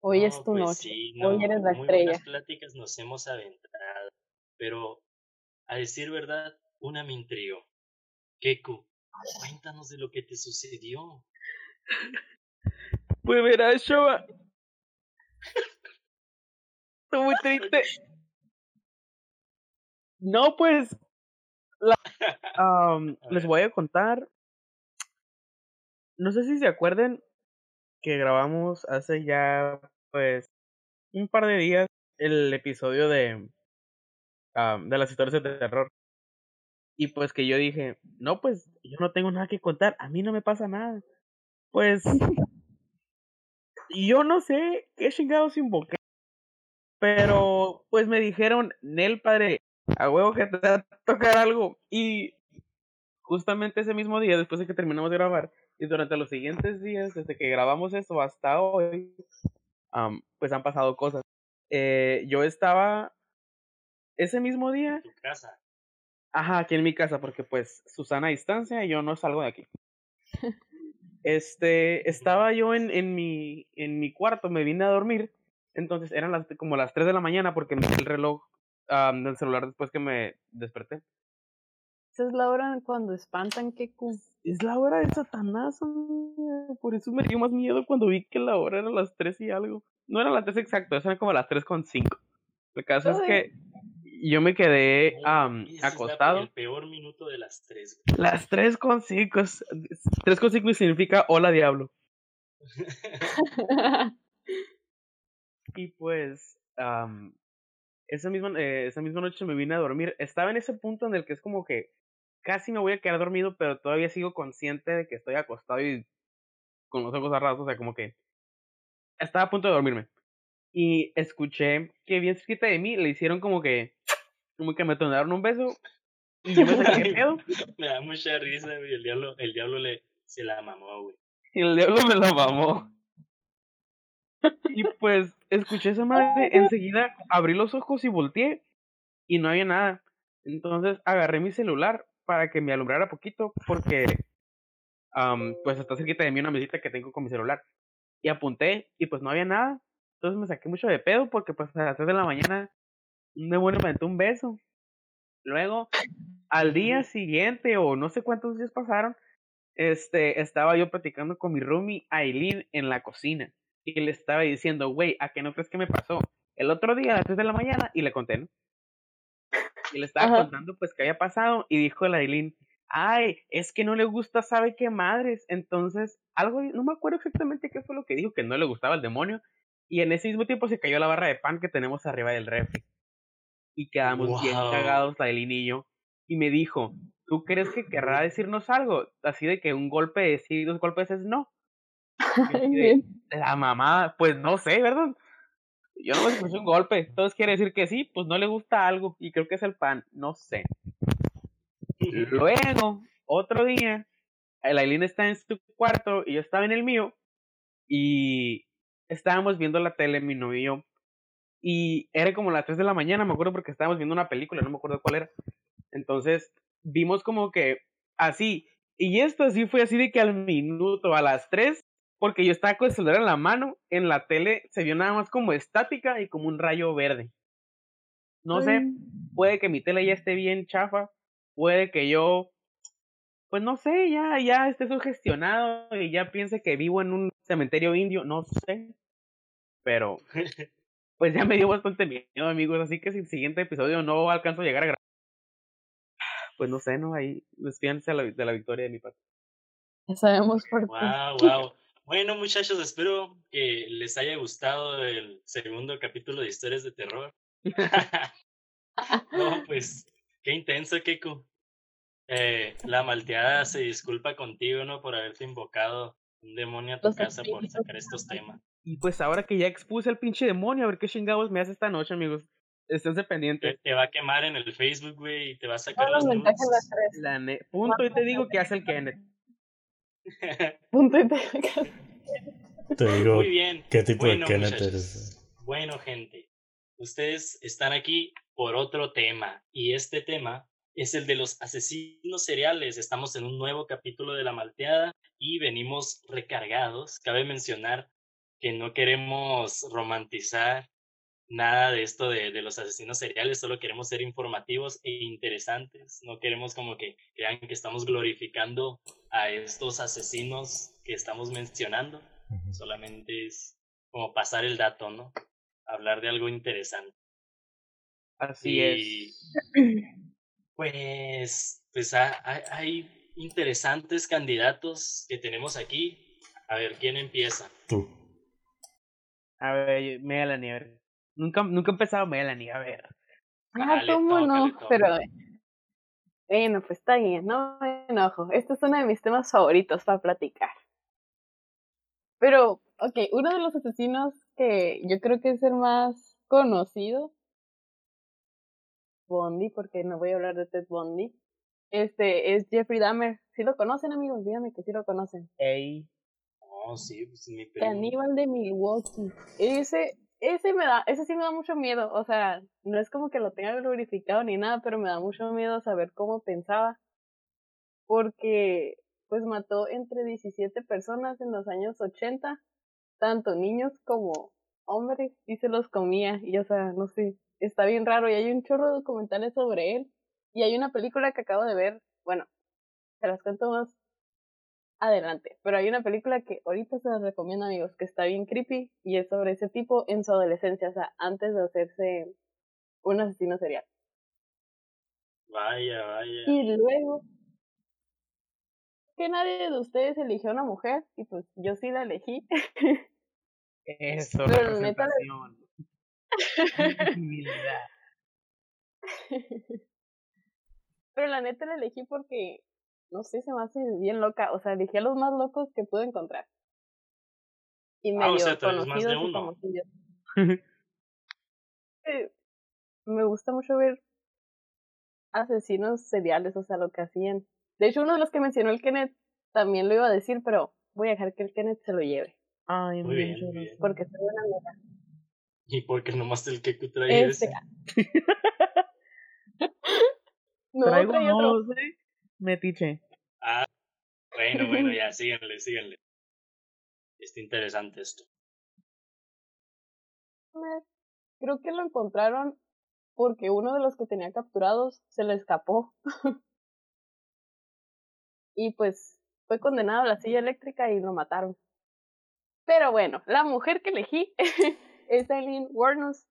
Hoy es tu pues noche. Sí, Hoy eres la muy estrella. buenas pláticas nos hemos aventado. Pero, a decir verdad, una me intrigó. Keku, cuéntanos de lo que te sucedió. Pues verás, Shoba. Estoy muy triste. No, pues. la- les voy a contar. No sé si se acuerden que grabamos hace ya, pues, un par de días el episodio de, de las historias de terror. Y pues que yo dije, no, pues yo no tengo nada que contar, a mí no me pasa nada. Pues yo no sé qué chingados invoqué. Pero pues me dijeron, Nel padre, a huevo que te va a tocar algo. Y justamente ese mismo día, después de que terminamos de grabar, y durante los siguientes días, desde que grabamos eso hasta hoy, pues han pasado cosas. Eh, yo estaba ese mismo día, En tu casa. ajá, aquí en mi casa, porque pues Susana a distancia y yo no salgo de aquí. Este, estaba yo en, en mi, en mi cuarto, me vine a dormir, entonces eran las, como las 3 de la mañana porque me di el reloj del celular después que me desperté. Esa es la hora cuando espantan que Es la hora de Satanás, amiga, por eso me dio más miedo cuando vi que la hora era las 3 y algo. No eran las 3 exactas, eran como las 3 con 5. El caso es que yo me quedé la- acostado. el peor minuto de las tres. Las 3 con 5. 3 con 5 significa hola diablo. Y pues, am, esa, misma, eh, esa misma noche me vine a dormir. Estaba en ese punto en el que es como que casi me voy a quedar dormido, pero todavía sigo consciente de que estoy acostado y con los ojos cerrados. O sea, como que estaba a punto de dormirme. Y escuché que bien cerquita de mí le hicieron como que, como que me tronaron un beso. Y yo me saqué de pedo. Me da mucha risa, güey. El diablo, el diablo le, se la mamó, güey. Y el diablo me la mamó. Y pues escuché esa madre, enseguida abrí los ojos y volteé y no había nada. Entonces agarré mi celular para que me alumbrara poquito porque pues está cerquita de mí una mesita que tengo con mi celular. Y apunté y pues no había nada. Entonces me saqué mucho de pedo porque pues a las 3 de la mañana un demonio me aventó un beso. Luego, al día siguiente o no sé cuántos días pasaron, este, estaba yo platicando con mi roomie Aileen en la cocina. Y le estaba diciendo, güey, ¿a qué no crees que me pasó? El otro día a las 3 de la mañana y le conté, ¿no? Y le estaba Ajá. contando pues qué había pasado y dijo la Aileen, ay, es que no le gusta, sabe qué madres. Entonces, algo, no me acuerdo exactamente qué fue lo que dijo, que no le gustaba el demonio. Y en ese mismo tiempo se cayó la barra de pan que tenemos arriba del refri. Y quedamos bien cagados, la Aileen y yo. Y me dijo, ¿tú crees que querrá decirnos algo? Así de que un golpe de sí, dos golpes es no. Y yo así de, la mamá, pues no sé, ¿verdad? Yo no me escuché un golpe. Entonces quiere decir que sí, pues no le gusta algo. Y creo que es el pan, no sé. Luego, otro día, el Aileen está en su cuarto y yo estaba en el mío. Y estábamos viendo la tele, mi novio y yo. Y era como las 3 de la mañana, me acuerdo porque estábamos viendo una película, no me acuerdo cuál era. Entonces, vimos como que así. Y esto sí fue así de que al minuto, a las 3, porque yo estaba con el celular en la mano, en la tele se vio nada más como estática y como un rayo verde. No sé, puede que mi tele ya esté bien chafa, puede que yo, pues no sé, ya, ya esté sugestionado y ya piense que vivo en un cementerio indio, no sé. Pero, pues ya me dio bastante miedo, amigos, así que si el siguiente episodio no alcanzo a llegar a grabar, pues no sé, ¿no? Ahí despídense a la- de la victoria de mi parte. Ya sabemos por qué. Wow, wow. Bueno, muchachos, espero que les haya gustado el segundo capítulo de historias de terror. no, pues, qué intenso, Keku. Eh, la malteada se disculpa contigo, ¿no? Por haberte invocado un demonio a tu Los casa por sacar estos temas. Y pues ahora que ya expuse al pinche demonio, a ver qué chingados me hace esta noche, amigos. Esténse Te, pendientes. te va a quemar en el Facebook, güey, y te va a sacar nudes. las tres. La ne- Punto y te digo que hace el Kenneth. Punto y te- Te digo, Muy bien. ¿qué tipo Bueno, de Kenneth eres? Bueno, gente, ustedes están aquí por otro tema y este tema es el de los asesinos seriales. Estamos en un nuevo capítulo de La Malteada y venimos recargados. Cabe mencionar que no queremos romantizar nada de esto de, de, los asesinos seriales, solo queremos ser informativos e interesantes. No queremos como que crean que estamos glorificando a estos asesinos que estamos mencionando. Solamente es como pasar el dato, ¿no? Hablar de algo interesante. Así es. Pues, pues hay, hay interesantes candidatos que tenemos aquí. A ver, ¿quién empieza? Tú. A ver, Melanie, a ver. Nunca, nunca he empezado Melanie, a ver. Ah, ¿cómo no? Pero, bueno, pues está bien, no me enojo. Este es uno de mis temas favoritos para platicar. Pero, ok, uno de los asesinos que yo creo que es el más conocido, Bondi, porque no voy a hablar de Ted Bondi, este es Jeffrey Dahmer. ¿Sí lo conocen, amigos? Díganme que sí lo conocen. Ey. Oh, sí, pues mi Caníbal de Milwaukee. Ese ese me da, ese sí me da mucho miedo, o sea, no es como que lo tenga glorificado ni nada, pero me da mucho miedo saber cómo pensaba, porque pues mató entre 17 personas en los años 80, tanto niños como hombres, y se los comía, y o sea, no sé, está bien raro, y hay un chorro de documentales sobre él, y hay una película que acabo de ver, bueno, se las cuento más adelante. Pero hay una película que ahorita se las recomiendo, amigos, que está bien creepy y es sobre ese tipo en su adolescencia, o sea, antes de hacerse un asesino serial. Vaya, vaya. Y luego, que nadie de ustedes eligió una mujer y pues yo sí la elegí. Eso, Pero la Pero la neta la elegí porque no sé, se me hace bien loca. O sea, elegí a los más locos que pude encontrar. Y medio ah, o sea, conocidos más de uno. me gusta mucho ver asesinos seriales, o sea, lo que hacían. De hecho, uno de los que mencionó el Kenneth también lo iba a decir, pero voy a dejar que el Kenneth se lo lleve. Ay, muy bien, bien. Porque estoy buena loca. ¿Y porque nomás el que trae este. no, Traigo trae otro. dos, ¿eh? Metiche. Ah, bueno, bueno, ya, síganle, síganle. Está interesante esto. Creo que lo encontraron porque uno de los que tenía capturados se le escapó. y pues fue condenado a la silla eléctrica y lo mataron. Pero bueno, la mujer que elegí es Eileen Warnos.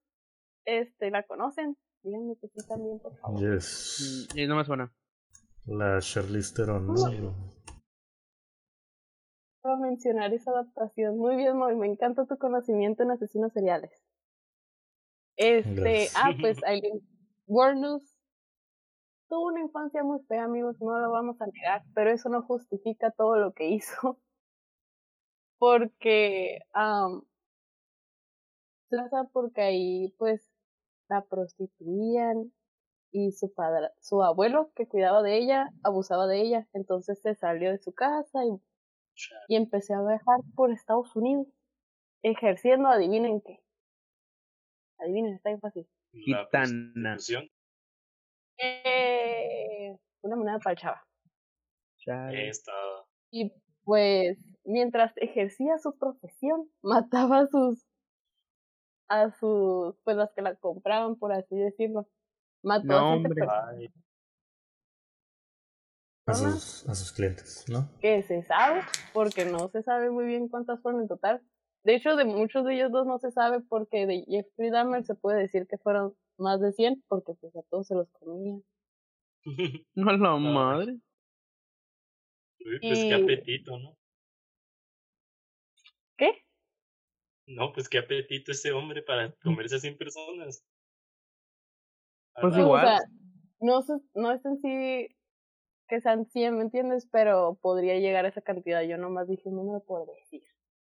Este, ¿la conocen? Díganme que sí también, por favor. Yes. Y no me suena. La Charlize Theron, ¿no? A mencionar esa adaptación. Muy bien, Moy, me encanta tu conocimiento en asesinos seriales. Este, Gracias. ah, pues Aileen Warnus tuvo una infancia muy fea, amigos, no lo vamos a negar, pero eso no justifica todo lo que hizo. Porque, um, porque ahí, pues, la prostituían, y su padre, su abuelo que cuidaba de ella, abusaba de ella, entonces se salió de su casa y, y empecé a viajar por Estados Unidos, ejerciendo, adivinen qué. Adivinen, está bien fácil. La Gitana. Eh, una moneda para el chava. Y pues, mientras ejercía su profesión, mataba a sus, a sus, pues las que la compraban, por así decirlo. Mató No, a siete hombre. A sus, a sus clientes, ¿no? que se sabe, porque no se sabe muy bien cuántas fueron en total. De hecho, de muchos de ellos dos no se sabe porque de Jeffrey Dahmer se puede decir que fueron más de 100 porque pues a todos se los comía. No la madre. Uy, pues qué Y- apetito, ¿no? ¿Qué? No, pues qué apetito ese hombre para comerse a 100 personas. Pues igual. O sea, no, no es en sí que sean 100, ¿me entiendes? Pero podría llegar a esa cantidad. Yo nomás dije un número por decir.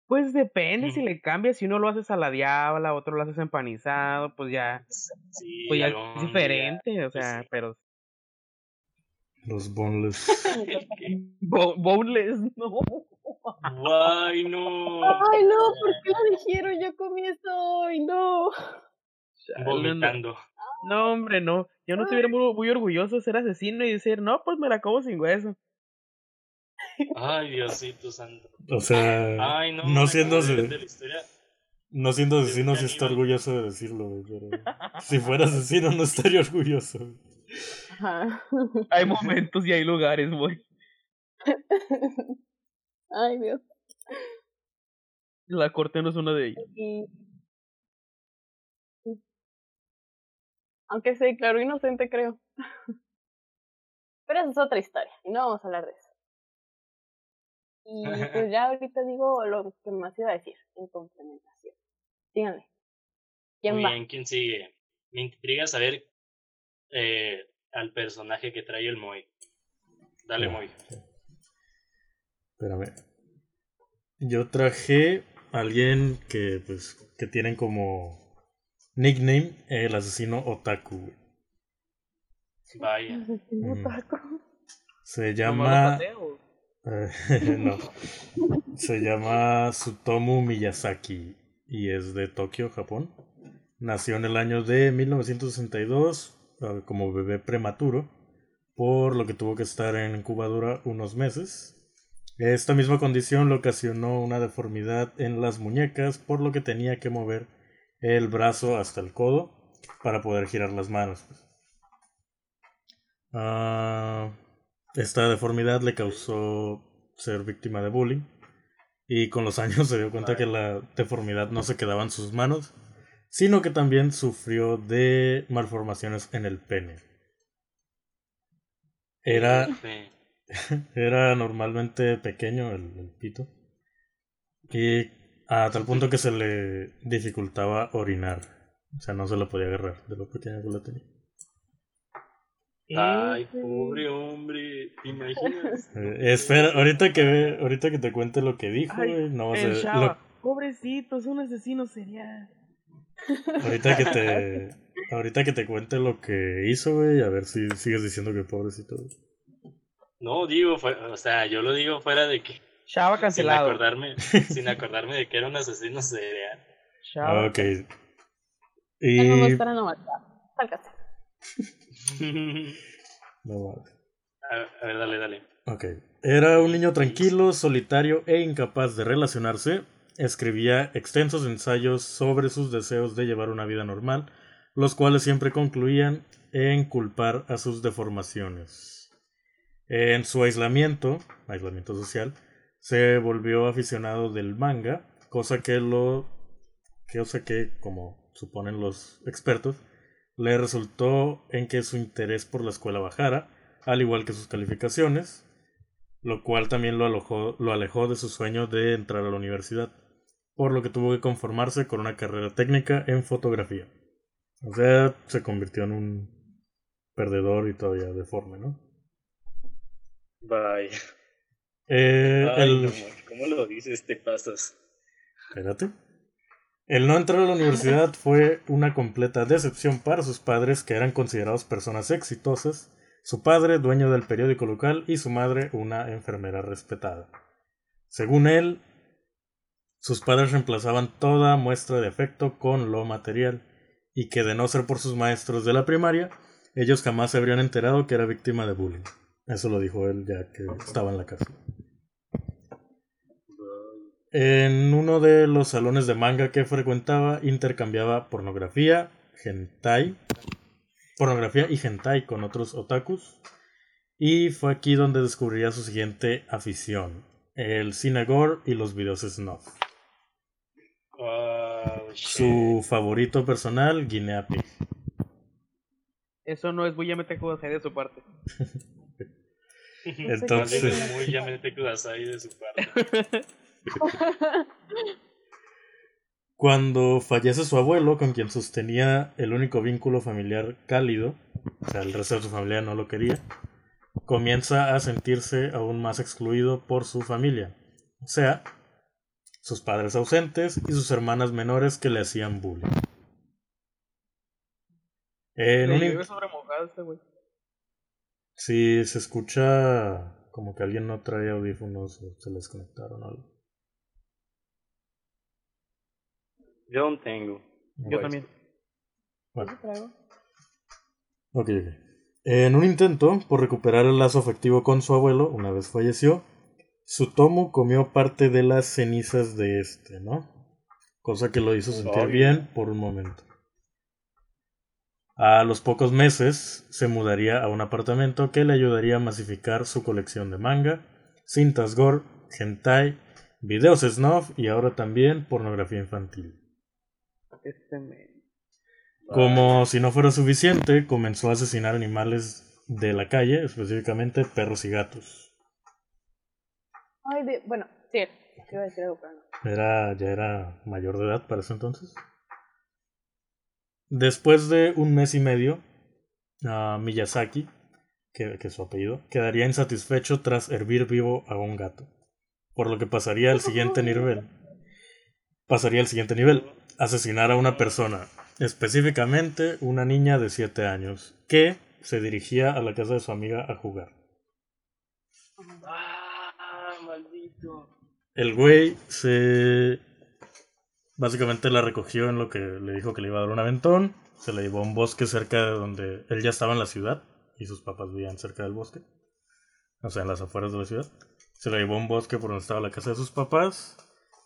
Pues depende si le cambias. Si uno lo haces a la diabla, otro lo haces empanizado, pues ya, Sí, pues ya es día. diferente. O sea, sí. pero. Los boneless. Bo- Boneless, no. Ay, no. Ay, no, ¿por qué lo dijeron? Yo comí eso hoy, no. Vomitando. No, hombre, no. Yo no estuviera muy, muy orgulloso de ser asesino y decir, no, pues me la como sin hueso. Ay, Diosito santo. O sea, Ay, no. no siendo no siendo asesino, sí está orgulloso de decirlo, pero si fuera asesino no estaría orgulloso. Ajá. Hay momentos y hay lugares, güey. Ay, Dios. La corte no es una de ellas. Aunque se declaró inocente, creo. Pero esa es otra historia, y no vamos a hablar de eso. Y pues ya ahorita digo lo que más iba a decir en complementación. Díganle. ¿Quién Muy va? bien, ¿quién sigue? Me intriga saber eh, al personaje que trae el Moy. Dale, Moy. Espérame. Yo traje a alguien que, pues, que tienen como nickname el asesino Otaku. güey. Vaya. Asesino Mm. taco. Se ¿Nomás lo llama... no. Se llama Sutomu Miyazaki y es de Tokio, Japón. Nació en el año de 1962 eh, como bebé prematuro, por lo que tuvo que estar en incubadora unos meses. Esta misma condición le ocasionó una deformidad en las muñecas, por lo que tenía que mover el brazo hasta el codo para poder girar las manos. pues. Ah, esta deformidad le causó ser víctima de bullying y con los años se dio cuenta que la deformidad no se quedaba en sus manos, sino que también sufrió de malformaciones en el pene. Era, era normalmente pequeño el, el pito y a tal punto que se le dificultaba orinar, o sea, no se lo podía agarrar de lo pequeño que lo tenía. Ay, pobre hombre. ¿Te imaginas? Eh, espera, ahorita que ve- ahorita que te cuente lo que dijo, Ay, güey, no vas a El lo-. Pobrecito, es un asesino serial. ahorita que te ahorita que te cuente lo que hizo, güey, a ver si sigues diciendo que pobrecito. güey. No, digo, o sea, yo lo digo fuera de que. Sin cancelado. acordarme, sin acordarme de que era un asesino serial. Shaba. Ok. No Y no a, a ver, dale, dale. Ok. Era un niño tranquilo, solitario e incapaz de relacionarse. Escribía extensos ensayos sobre sus deseos de llevar una vida normal, los cuales siempre concluían en culpar a sus deformaciones. En su aislamiento, aislamiento social, se volvió aficionado del manga, cosa que lo cosa que, como suponen los expertos, le resultó en que su interés por la escuela bajara, al igual que sus calificaciones, lo cual también lo alojó- lo alejó de su sueño de entrar a la universidad, por lo que tuvo que conformarse con una carrera técnica en fotografía. O sea, se convirtió en un perdedor y todavía deforme, ¿no? Bye. Eh, el... ¿Cómo lo dices? Te pasas. Espérate. El no entrar a la universidad fue una completa decepción para sus padres, que eran considerados personas exitosas, su padre, dueño del periódico local, y su madre, una enfermera respetada. Según él, sus padres reemplazaban toda muestra de afecto con lo material, y que de no ser por sus maestros de la primaria, ellos jamás se habrían enterado que era víctima de bullying. Eso lo dijo él ya que estaba en la cárcel. En uno de los salones de manga que frecuentaba, intercambiaba pornografía, hentai, pornografía y hentai con otros otakus. Y fue aquí donde descubriría su siguiente afición, el cine gore y los videos snuff. Oh. Su favorito personal, Guinea Pig. Eso no es muy MTQ de su parte. Entonces- muy Yamete Kudasai de su parte. Cuando fallece su abuelo, con quien sostenía el único vínculo familiar cálido, o sea, el resto de su familia no lo quería, comienza a sentirse aún más excluido por su familia. O sea, sus padres ausentes y sus hermanas menores que le hacían bullying. En un güey. se escucha como que alguien no trae audífonos o se les conectaron o algo. Yo no tengo. Yo también. Bueno. Trago. Ok, ok. En un intento por recuperar el lazo afectivo con su abuelo, una vez falleció, Sutomo comió parte de las cenizas de este, ¿no? Cosa que lo hizo sentir Obvio. bien por un momento. A los pocos meses se mudaría a un apartamento que le ayudaría a masificar su colección de manga, cintas gore, hentai, videos snuff y ahora también pornografía infantil. Este. Como si no fuera suficiente, comenzó a asesinar animales de la calle, específicamente perros y gatos. Ay, de, bueno, sí, te iba a decir algo, pero no. Era, ya era mayor de edad para ese entonces. Después de un mes y medio, ah, Miyazaki, que, que es su apellido, quedaría insatisfecho tras hervir vivo a un gato. Por lo que pasaría al siguiente nivel. Pasaría al siguiente nivel. Asesinar a una persona, específicamente una niña de 7 años, que se dirigía a la casa de su amiga a jugar. Ah, maldito. El güey se. Básicamente la recogió en lo que le dijo que le iba a dar un aventón. Se la llevó a un bosque cerca de donde él ya estaba en la ciudad y sus papás vivían cerca del bosque. O sea, en las afueras de la ciudad. Se la llevó a un bosque por donde estaba la casa de sus papás,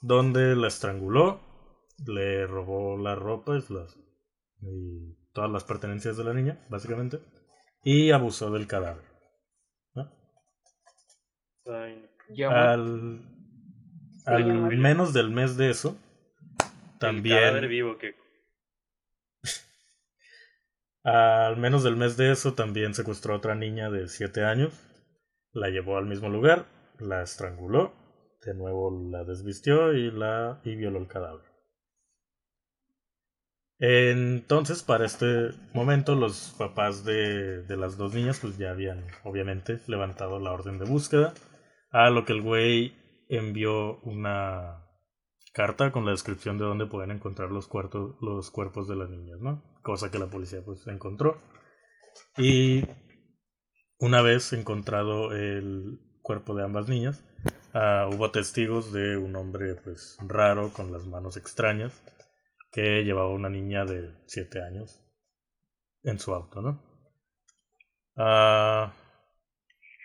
donde la estranguló, le robó la ropa y, las- y todas las pertenencias de la niña, básicamente, y abusó del cadáver. Al, al menos del mes de eso, El cadáver también, vivo que al menos del mes de eso, también secuestró a otra niña de 7 años, la llevó al mismo lugar, la estranguló, de nuevo la desvistió y, la, y violó el cadáver. Entonces, para este momento, los papás de, de las dos niñas pues ya habían, obviamente, levantado la orden de búsqueda, a lo que el güey envió una carta con la descripción de dónde pueden encontrar los, cuartos, los cuerpos de las niñas, ¿no? Cosa que la policía pues encontró. Y una vez encontrado el cuerpo de ambas niñas, ah, hubo testigos de un hombre pues raro con las manos extrañas que llevaba una niña de 7 años en su auto, ¿no? Ah,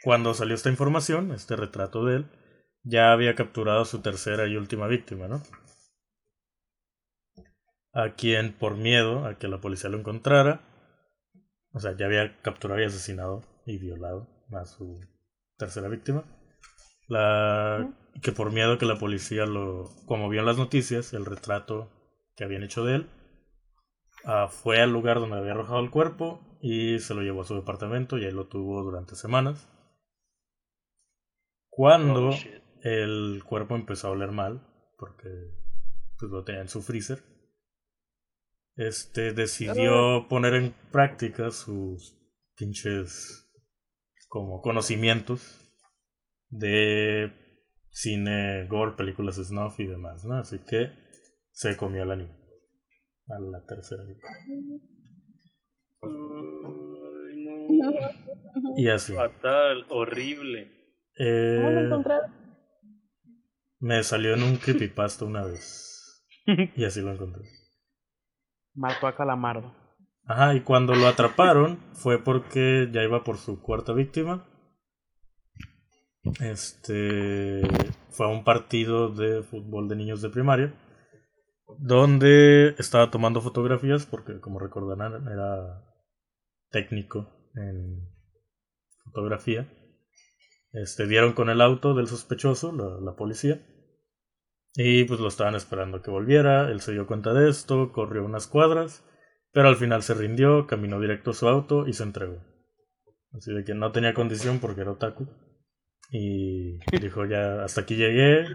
cuando salió esta información, este retrato de él, ya había capturado a su tercera y última víctima, ¿no? A quien por miedo a que la policía lo encontrara, o sea, ya había capturado y asesinado y violado a su tercera víctima. La que por miedo a que la policía lo, como vio en las noticias, el retrato que habían hecho de él, ah, fue al lugar donde había arrojado el cuerpo y se lo llevó a su departamento y ahí lo tuvo durante semanas. Cuando Oh, el cuerpo empezó a oler mal, porque pues, lo tenía en su freezer, este decidió poner en práctica sus pinches como conocimientos de cine, gore, películas snuff y demás, ¿no? Así que se comió a la niña, a la tercera niña. Ay, no. Y así. Fatal, horrible. ¿Cómo lo Eh, encontraron? me salió en un creepypasta una vez. Y así lo encontré. Mató a Calamardo. Ajá, y cuando lo atraparon fue porque ya iba por su cuarta víctima. Este fue a un partido de fútbol de niños de primaria donde estaba tomando fotografías porque como recordarán era técnico en fotografía. Este dieron con el auto del sospechoso, la, la policía. Y pues lo estaban esperando que volviera. Él se dio cuenta de esto, corrió unas cuadras pero al final se rindió, caminó directo a su auto y se entregó. Así de que no tenía condición porque era otaku. Y dijo ya, hasta aquí llegué.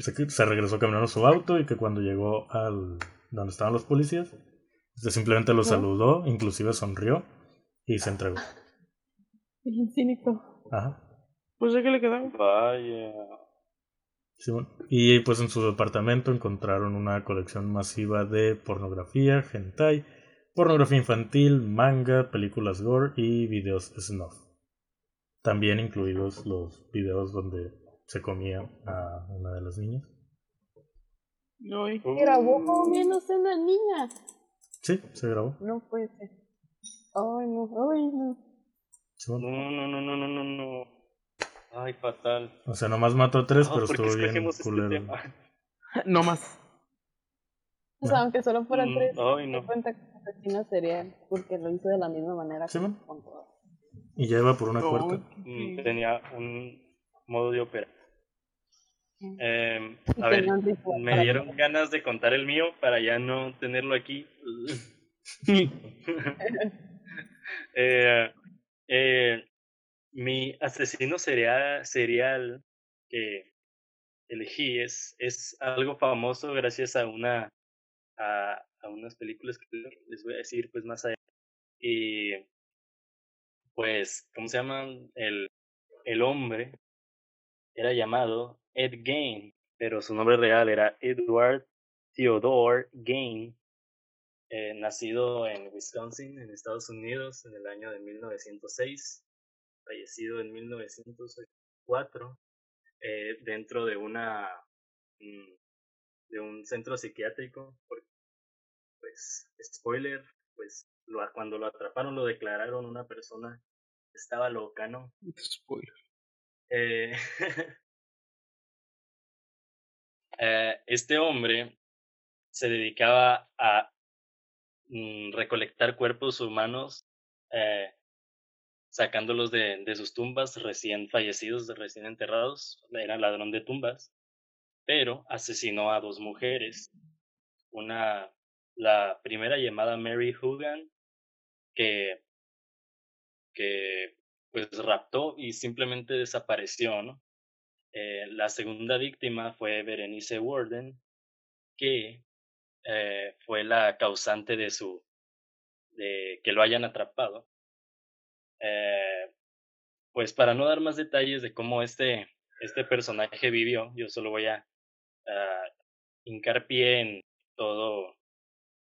Se, se regresó caminando a su auto y que cuando llegó al donde estaban los policías, este simplemente lo saludó, inclusive sonrió y se entregó. Bien cínico. Ajá. Pues de qué le quedaba. Vaya. Y pues en su departamento encontraron una colección masiva de pornografía, hentai, pornografía infantil, manga, películas gore y videos snuff. También incluidos los videos donde se comía a una de las niñas. Ay. Grabó comiéndose una niña. Sí, se grabó. No puede ser. Ay, no, ay, no. No, no, no, no, no, no, no. Ay, fatal. O sea, nomás mató a tres, No, pero ¿por qué estuvo bien este culero. no más. O sea, aunque solo fueran Mm, tres, ay, no cuenta como asesino serial, porque lo hizo de la misma manera Sí, con todas. Y ya iba por una No, cuarta. Mm, Tenía un modo de operar. Mm. Eh, Y a ver, me dieron ganas de contar el mío para ya no tenerlo aquí. Eh, eh, mi asesino serial, serial que elegí es, es algo famoso gracias a una a, a unas películas que les voy a decir pues más allá. Y pues, ¿cómo se llama? El, el hombre era llamado Ed Gain, pero su nombre real era Edward Theodore Gain, eh, nacido en Wisconsin, en Estados Unidos, en el año de 1906, fallecido en 1904, eh, dentro de una mm, de un centro psiquiátrico, porque, pues, spoiler, pues, lo, cuando lo atraparon lo declararon una persona estaba loca, ¿no? Spoiler. Eh, eh, este hombre se dedicaba a mm, recolectar cuerpos humanos, eh, sacándolos de, de sus tumbas recién fallecidos, recién enterrados. Era ladrón de tumbas, pero asesinó a dos mujeres. Una, la primera llamada Mary Hogan, que, que pues raptó y simplemente desapareció. Eh, la segunda víctima fue Berenice Warden, que eh, fue la causante de su de que lo hayan atrapado. Eh, pues para no dar más detalles de cómo este este personaje vivió, yo solo voy a, hincar pie en todo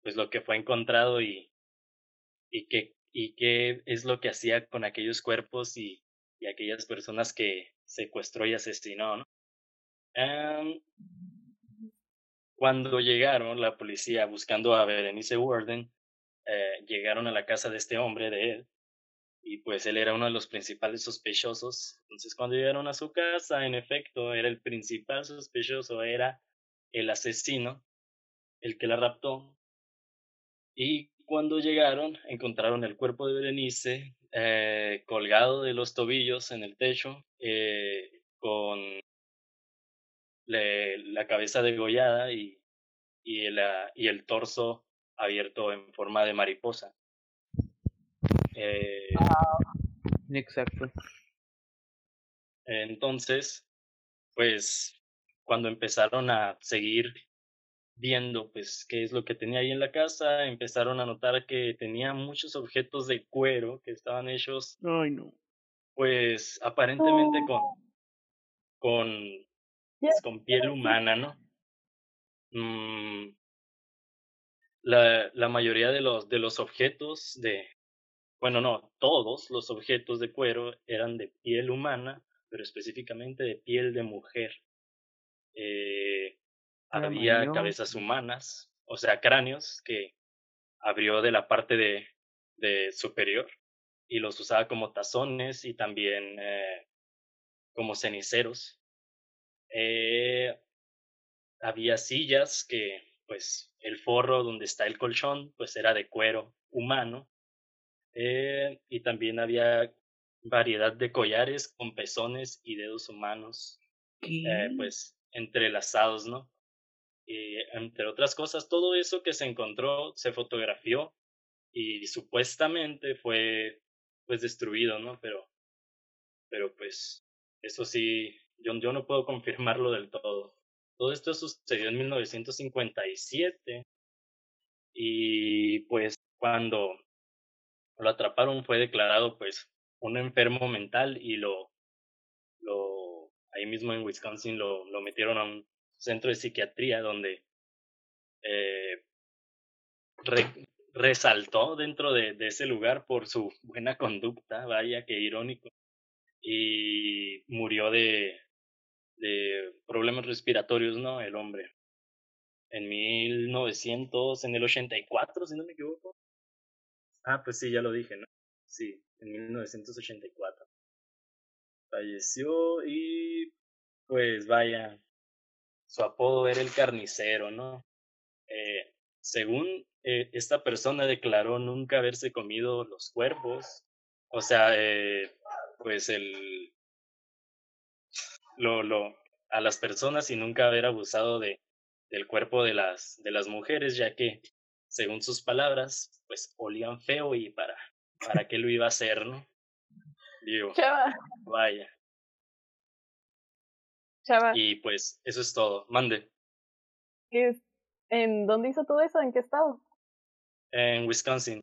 pues lo que fue encontrado y y qué y qué es lo que hacía con aquellos cuerpos y, y aquellas personas que secuestró y asesinó, cuando llegaron la policía buscando a Berenice Warden, eh, llegaron a la casa de este hombre, de él, y pues él era uno de los principales sospechosos. Entonces cuando llegaron a su casa, en efecto, era el principal sospechoso, era el asesino, el que la raptó. Y cuando llegaron, encontraron el cuerpo de Berenice eh, colgado de los tobillos en el techo, eh, con le- la cabeza degollada y, y, la- y el torso abierto en forma de mariposa. Eh, Exacto. Entonces, pues cuando empezaron a seguir viendo pues qué es lo que tenía ahí en la casa, empezaron a notar que tenía muchos objetos de cuero que estaban hechos Ay, no. pues aparentemente con con pues, con piel humana, ¿no? Mm, la, la mayoría de los de los objetos de bueno, no, todos los objetos de cuero eran de piel humana, pero específicamente de piel de mujer. Eh, había cabezas humanas, o sea, cráneos que abrió de la parte de, de superior y los usaba como tazones y también eh, como ceniceros. Eh, había sillas que, pues, el forro donde está el colchón, pues era de cuero humano. Eh, y también había variedad de collares con pezones y dedos humanos eh, pues entrelazados, ¿no? Y entre otras cosas, todo eso que se encontró se fotografió y supuestamente fue pues destruido, ¿no? Pero, pero pues eso sí, yo, yo no puedo confirmarlo del todo. Todo esto sucedió en 1957 y pues cuando lo atraparon fue declarado pues un enfermo mental y lo, lo ahí mismo en Wisconsin lo, lo metieron a un centro de psiquiatría donde eh, re- resaltó dentro de, de ese lugar por su buena conducta, vaya que irónico, y murió de, de problemas respiratorios, ¿no? El hombre. En 1900, en el 84, si no me equivoco. Ah, pues sí, ya lo dije, ¿no? Sí, en 1984. falleció y pues vaya, su apodo era el carnicero, ¿no? Eh, según eh, esta persona declaró nunca haberse comido los cuerpos, o sea, eh, pues el lo, lo a las personas y nunca haber abusado de del cuerpo de las de las mujeres, ya que según sus palabras, pues olían feo y para para qué lo iba a hacer, ¿no? Digo, Chava, vaya. Chava, Y pues eso es todo. Mande. ¿qué es- ¿en dónde hizo todo eso? ¿En qué estado? En Wisconsin.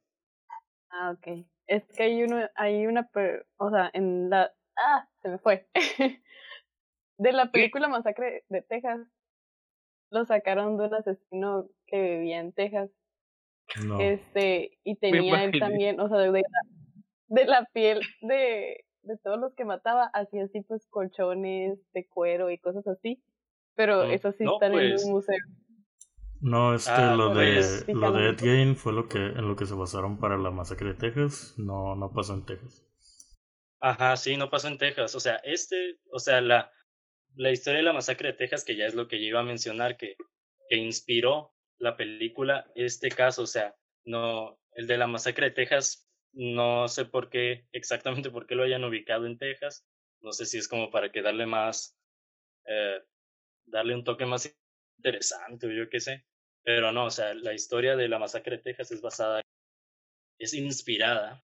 Ah, ok. Es que hay uno, hay una, per- o sea, en la, ah, se me fue. de la película Masacre de Texas, lo sacaron de un asesino que vivía en Texas, No. este, y tenía él también, o sea, de la, de la piel de, de todos los que mataba, hacía así pues colchones de cuero y cosas así, pero eso sí no, están pues. en un museo. No, este, Ah, lo, de, pues, lo de Ed fue lo que, en lo que se basaron para la masacre de Texas. No, no pasó en Texas. Ajá, sí, no pasó en Texas. O sea, este, o sea, la, la historia de la masacre de Texas, que ya es lo que yo iba a mencionar, que, que inspiró la película, este caso, o sea, no, el de la masacre de Texas, no sé por qué, exactamente por qué lo hayan ubicado en Texas. No sé si es como para que darle más, eh, darle un toque más interesante o yo qué sé. Pero no, o sea, la historia de la masacre de Texas es basada, es inspirada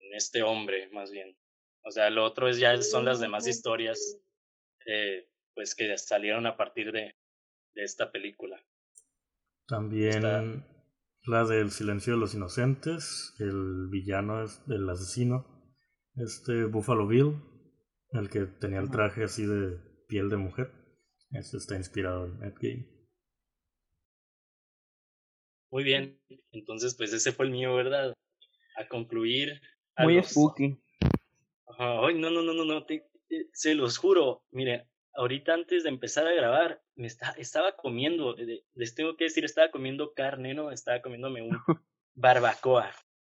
en este hombre, más bien. O sea, lo otro es ya son las demás historias, eh, pues que salieron a partir de, de esta película. También Está- la del silencio de los inocentes, el villano es el asesino, este Buffalo Bill, el que tenía el traje así de piel de mujer. Este está inspirado en Ed Gein. Muy bien, entonces pues ese fue el mío, ¿verdad? A concluir. a Muy los- spooky. Ajá, Ay, no, no, no, no, no, te- te- se los juro. Mire, ahorita antes de empezar a grabar, me está, estaba comiendo, les tengo que decir, estaba comiendo carne, ¿no? Estaba comiéndome un barbacoa,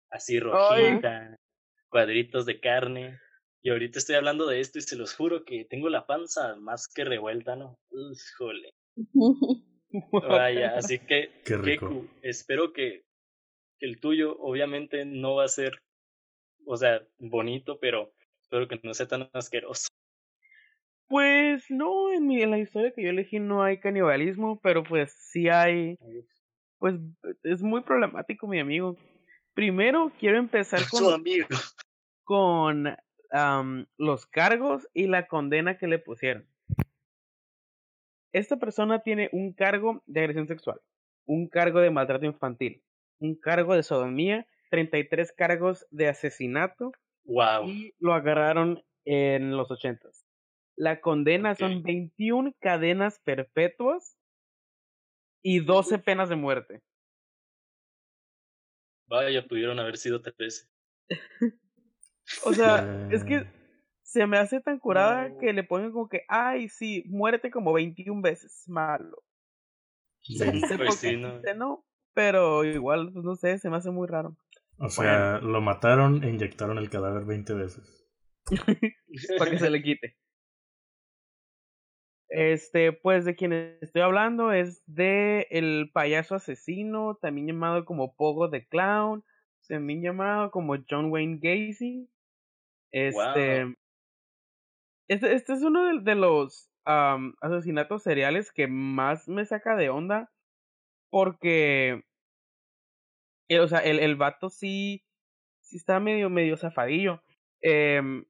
así rojita, cuadritos de carne. Y ahorita estoy hablando de esto y se los juro que tengo la panza más que revuelta, ¿no? Híjole. Vaya, así que, Qué rico. cu- espero que, que el tuyo obviamente no va a ser, o sea, bonito, pero espero que no sea tan asqueroso. Pues no, en, mi, en la historia que yo elegí no hay canibalismo, pero pues sí hay, pues es muy problemático, mi amigo. Primero quiero empezar con, amigo. con los cargos y la condena que le pusieron. Esta persona tiene un cargo de agresión sexual, un cargo de maltrato infantil, un cargo de sodomía, 33 cargos de asesinato Wow. y lo agarraron en los ochentas. La condena son 21 cadenas perpetuas y 12 penas de muerte. Vaya, pudieron haber sido 13. O sea, es que se me hace tan curada No. que le pongan como que, ay, sí, muérete como 21 veces, malo. sí. Pues sí, no, pero igual, pues no sé, se me hace muy raro. O sea, lo mataron e inyectaron el cadáver 20 veces. para que se le quite. Este, pues de quien estoy hablando es de el payaso asesino, también llamado como Pogo the Clown, también llamado como John Wayne Gacy. Este, Wow. este, este es uno de, de los asesinatos seriales que más me saca de onda porque, eh, o sea, el, el vato sí, sí está medio, medio zafadillo. Em,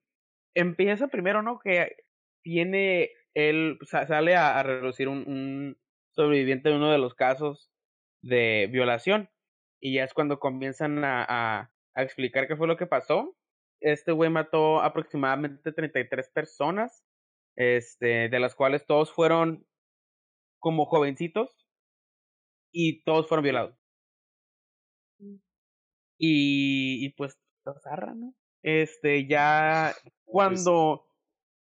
empieza primero, ¿no? Que tiene, él sa- sale a, a relucir un, un sobreviviente de uno de los casos de violación. Y ya es cuando comienzan a, a, a explicar qué fue lo que pasó. Este güey mató aproximadamente 33 personas, este, de las cuales todos fueron como jovencitos y todos fueron violados. Y, y pues, lo zarra, ¿no? Este, ya cuando,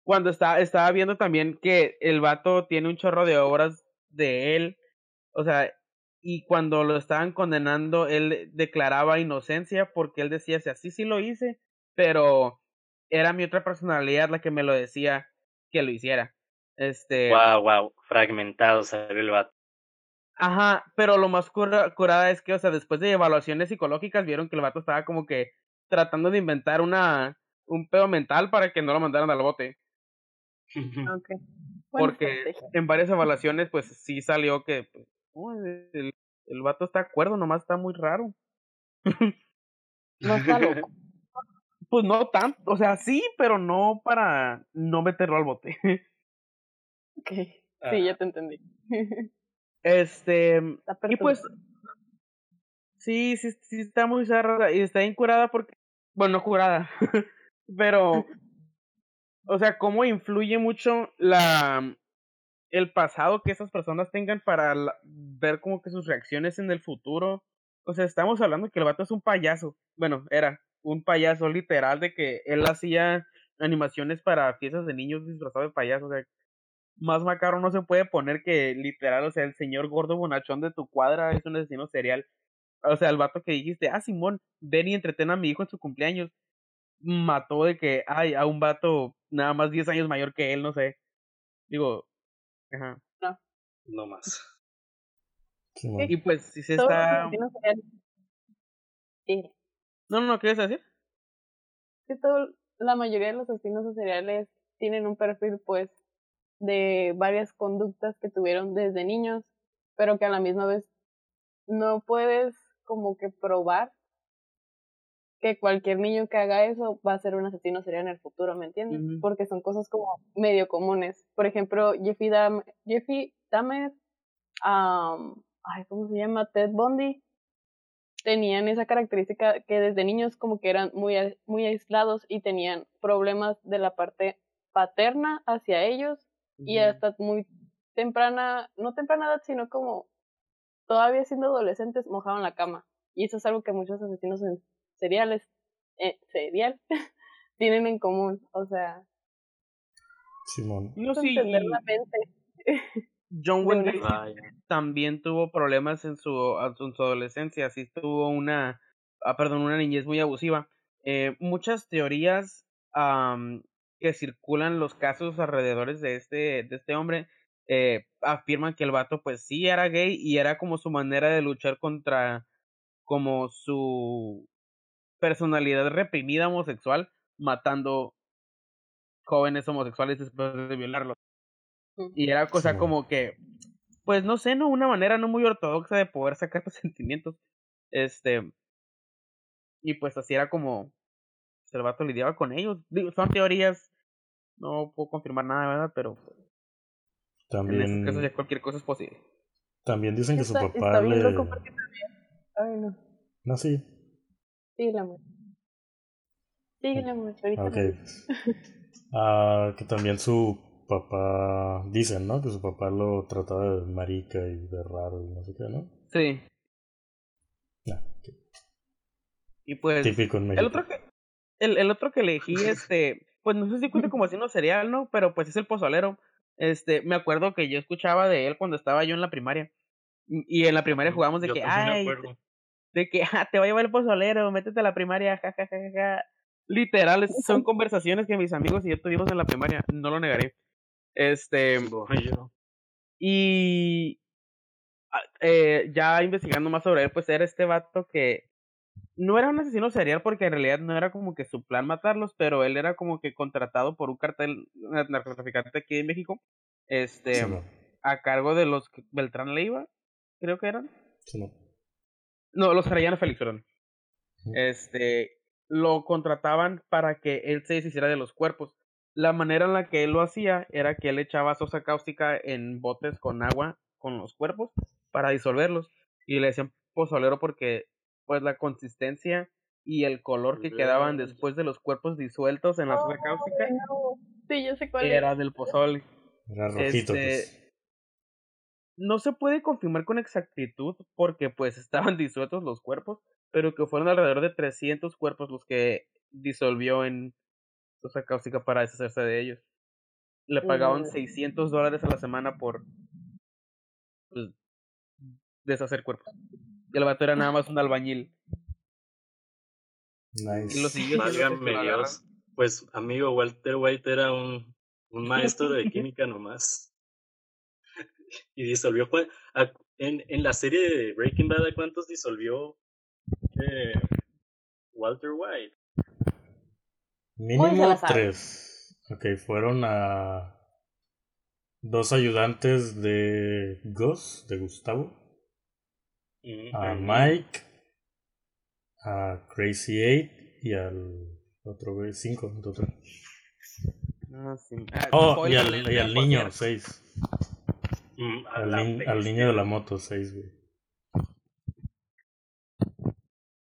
cuando está, estaba viendo también que el vato tiene un chorro de obras de él, o sea, y cuando lo estaban condenando, él declaraba inocencia porque él decía, si así sí lo hice, pero era mi otra personalidad la que me lo decía que lo hiciera. Este. Wow, wow, fragmentado salió el vato. Ajá, pero lo más cura curada es que, o sea, después de evaluaciones psicológicas vieron que el vato estaba como que tratando de inventar una un pedo mental para que no lo mandaran al bote. Okay. Porque en varias evaluaciones, pues sí salió que pues, el, el vato está acuerdo, nomás está muy raro. no está loco. Pues no tanto, o sea, sí, pero no para no meterlo al bote. ok, sí, ya te entendí. este, y pues, sí, sí, sí está muy cerrada y está incurada porque, bueno, no curada, pero, o sea, cómo influye mucho la, el pasado que esas personas tengan para ver como que sus reacciones en el futuro. O sea, estamos hablando que el vato es un payaso. Bueno, era un payaso literal de que él hacía animaciones para piezas de niños disfrazados de payaso. O sea, más macaro no se puede poner que literal, o sea, el señor gordo bonachón de tu cuadra es un asesino serial. O sea, el vato que dijiste, ah, Simón, ven y entretén a mi hijo en su cumpleaños. Mató de que, ay, a un vato nada más 10 años mayor que él, no sé. Digo, ajá. No. No más. Y pues, si se está. Sí. No, no, ¿qué quieres decir? Que todo, la mayoría de los asesinos seriales tienen un perfil, pues, de varias conductas que tuvieron desde niños, pero que a la misma vez no puedes como que probar que cualquier niño que haga eso va a ser un asesino serial en el futuro, ¿me entiendes? Porque son cosas como medio comunes. Por ejemplo, Jeffy Dahmer, Jeffy Dahmer um, ay, ¿cómo se llama? Ted Bundy, tenían esa característica que desde niños como que eran muy, muy aislados y tenían problemas de la parte paterna hacia ellos y hasta muy temprana, no temprana edad, sino como todavía siendo adolescentes mojaban la cama. Y eso es algo que muchos asesinos seriales, eh, serial, tienen en común. O sea, Simón. No, sí. entender la mente. John Wayne también tuvo problemas en su, en su adolescencia, sí tuvo una, ah, perdón, una niñez muy abusiva. Eh, muchas teorías que circulan los casos alrededores de este, de este hombre eh, afirman que el vato pues sí era gay y era como su manera de luchar contra como su personalidad reprimida homosexual matando jóvenes homosexuales después de violarlos. Y era cosa como que, pues no sé, no, una manera no muy ortodoxa de poder sacar tus sentimientos. Este. Y pues así era como el vato lidiaba con ellos. Digo, son teorías, no puedo confirmar nada, ¿verdad? Pero también, en ya cualquier cosa es posible. También dicen que su papá le... Ay, no. No, sí. Sí, la Sí, la ahorita. Ok. ah, que también su papá, dicen, ¿no? Que su papá lo trataba de marica y de raro y no sé qué, ¿no? Sí. Y pues... Típico en El otro que, el, el otro que elegí, este, pues no sé si cuenta como haciendo serial, ¿no? Pero pues es el pozolero. Este, me acuerdo que yo escuchaba de él cuando estaba yo en la primaria. Y en la primaria jugamos de que, ay, de que, ah, te va a llevar el pozolero, métete a la primaria, jajajaja. Literal, son conversaciones que mis amigos y yo tuvimos en la primaria, no lo negaré. Este. Y. Ah, eh, ya investigando más sobre él, pues era este vato que no era un asesino serial porque en realidad no era como que su plan matarlos, pero él era como que contratado por un cartel narcotraficante aquí en México, este, a cargo de los Beltrán Leiva, creo que eran. no. Los Arellano Félix, perdón. Este, lo contrataban para que él se deshiciera de los cuerpos la manera en la que él lo hacía era que él echaba sosa cáustica en botes con agua con los cuerpos para disolverlos y le decían pozolero porque pues la consistencia y el color que quedaban después de los cuerpos disueltos en la sosa cáustica sí, yo sé cuál era del pozole. Era rojito. Este, pues. No se puede confirmar con exactitud porque pues estaban disueltos los cuerpos, pero que fueron alrededor de 300 cuerpos los que disolvió en sosa cáustica para deshacerse de ellos. Le pagaban 600 dólares a la semana por pues, deshacer cuerpos. Y el vato era nada más un albañil. Nice. Y los Dios, pues amigo, Walter White era un, un maestro de química nomás. Y disolvió, en, en la serie de Breaking Bad, ¿a cuántos disolvió eh, Walter White? Mínimo tres. Ok, fueron a dos ayudantes de Gus, de Gustavo. Mm, A Mike. A Crazy Eight. Y al otro güey, cinco en total. Ah, sí. Ah, Oh, y al, y al niño, seis. Mm, Al, ni- niño de la moto, seis, güey.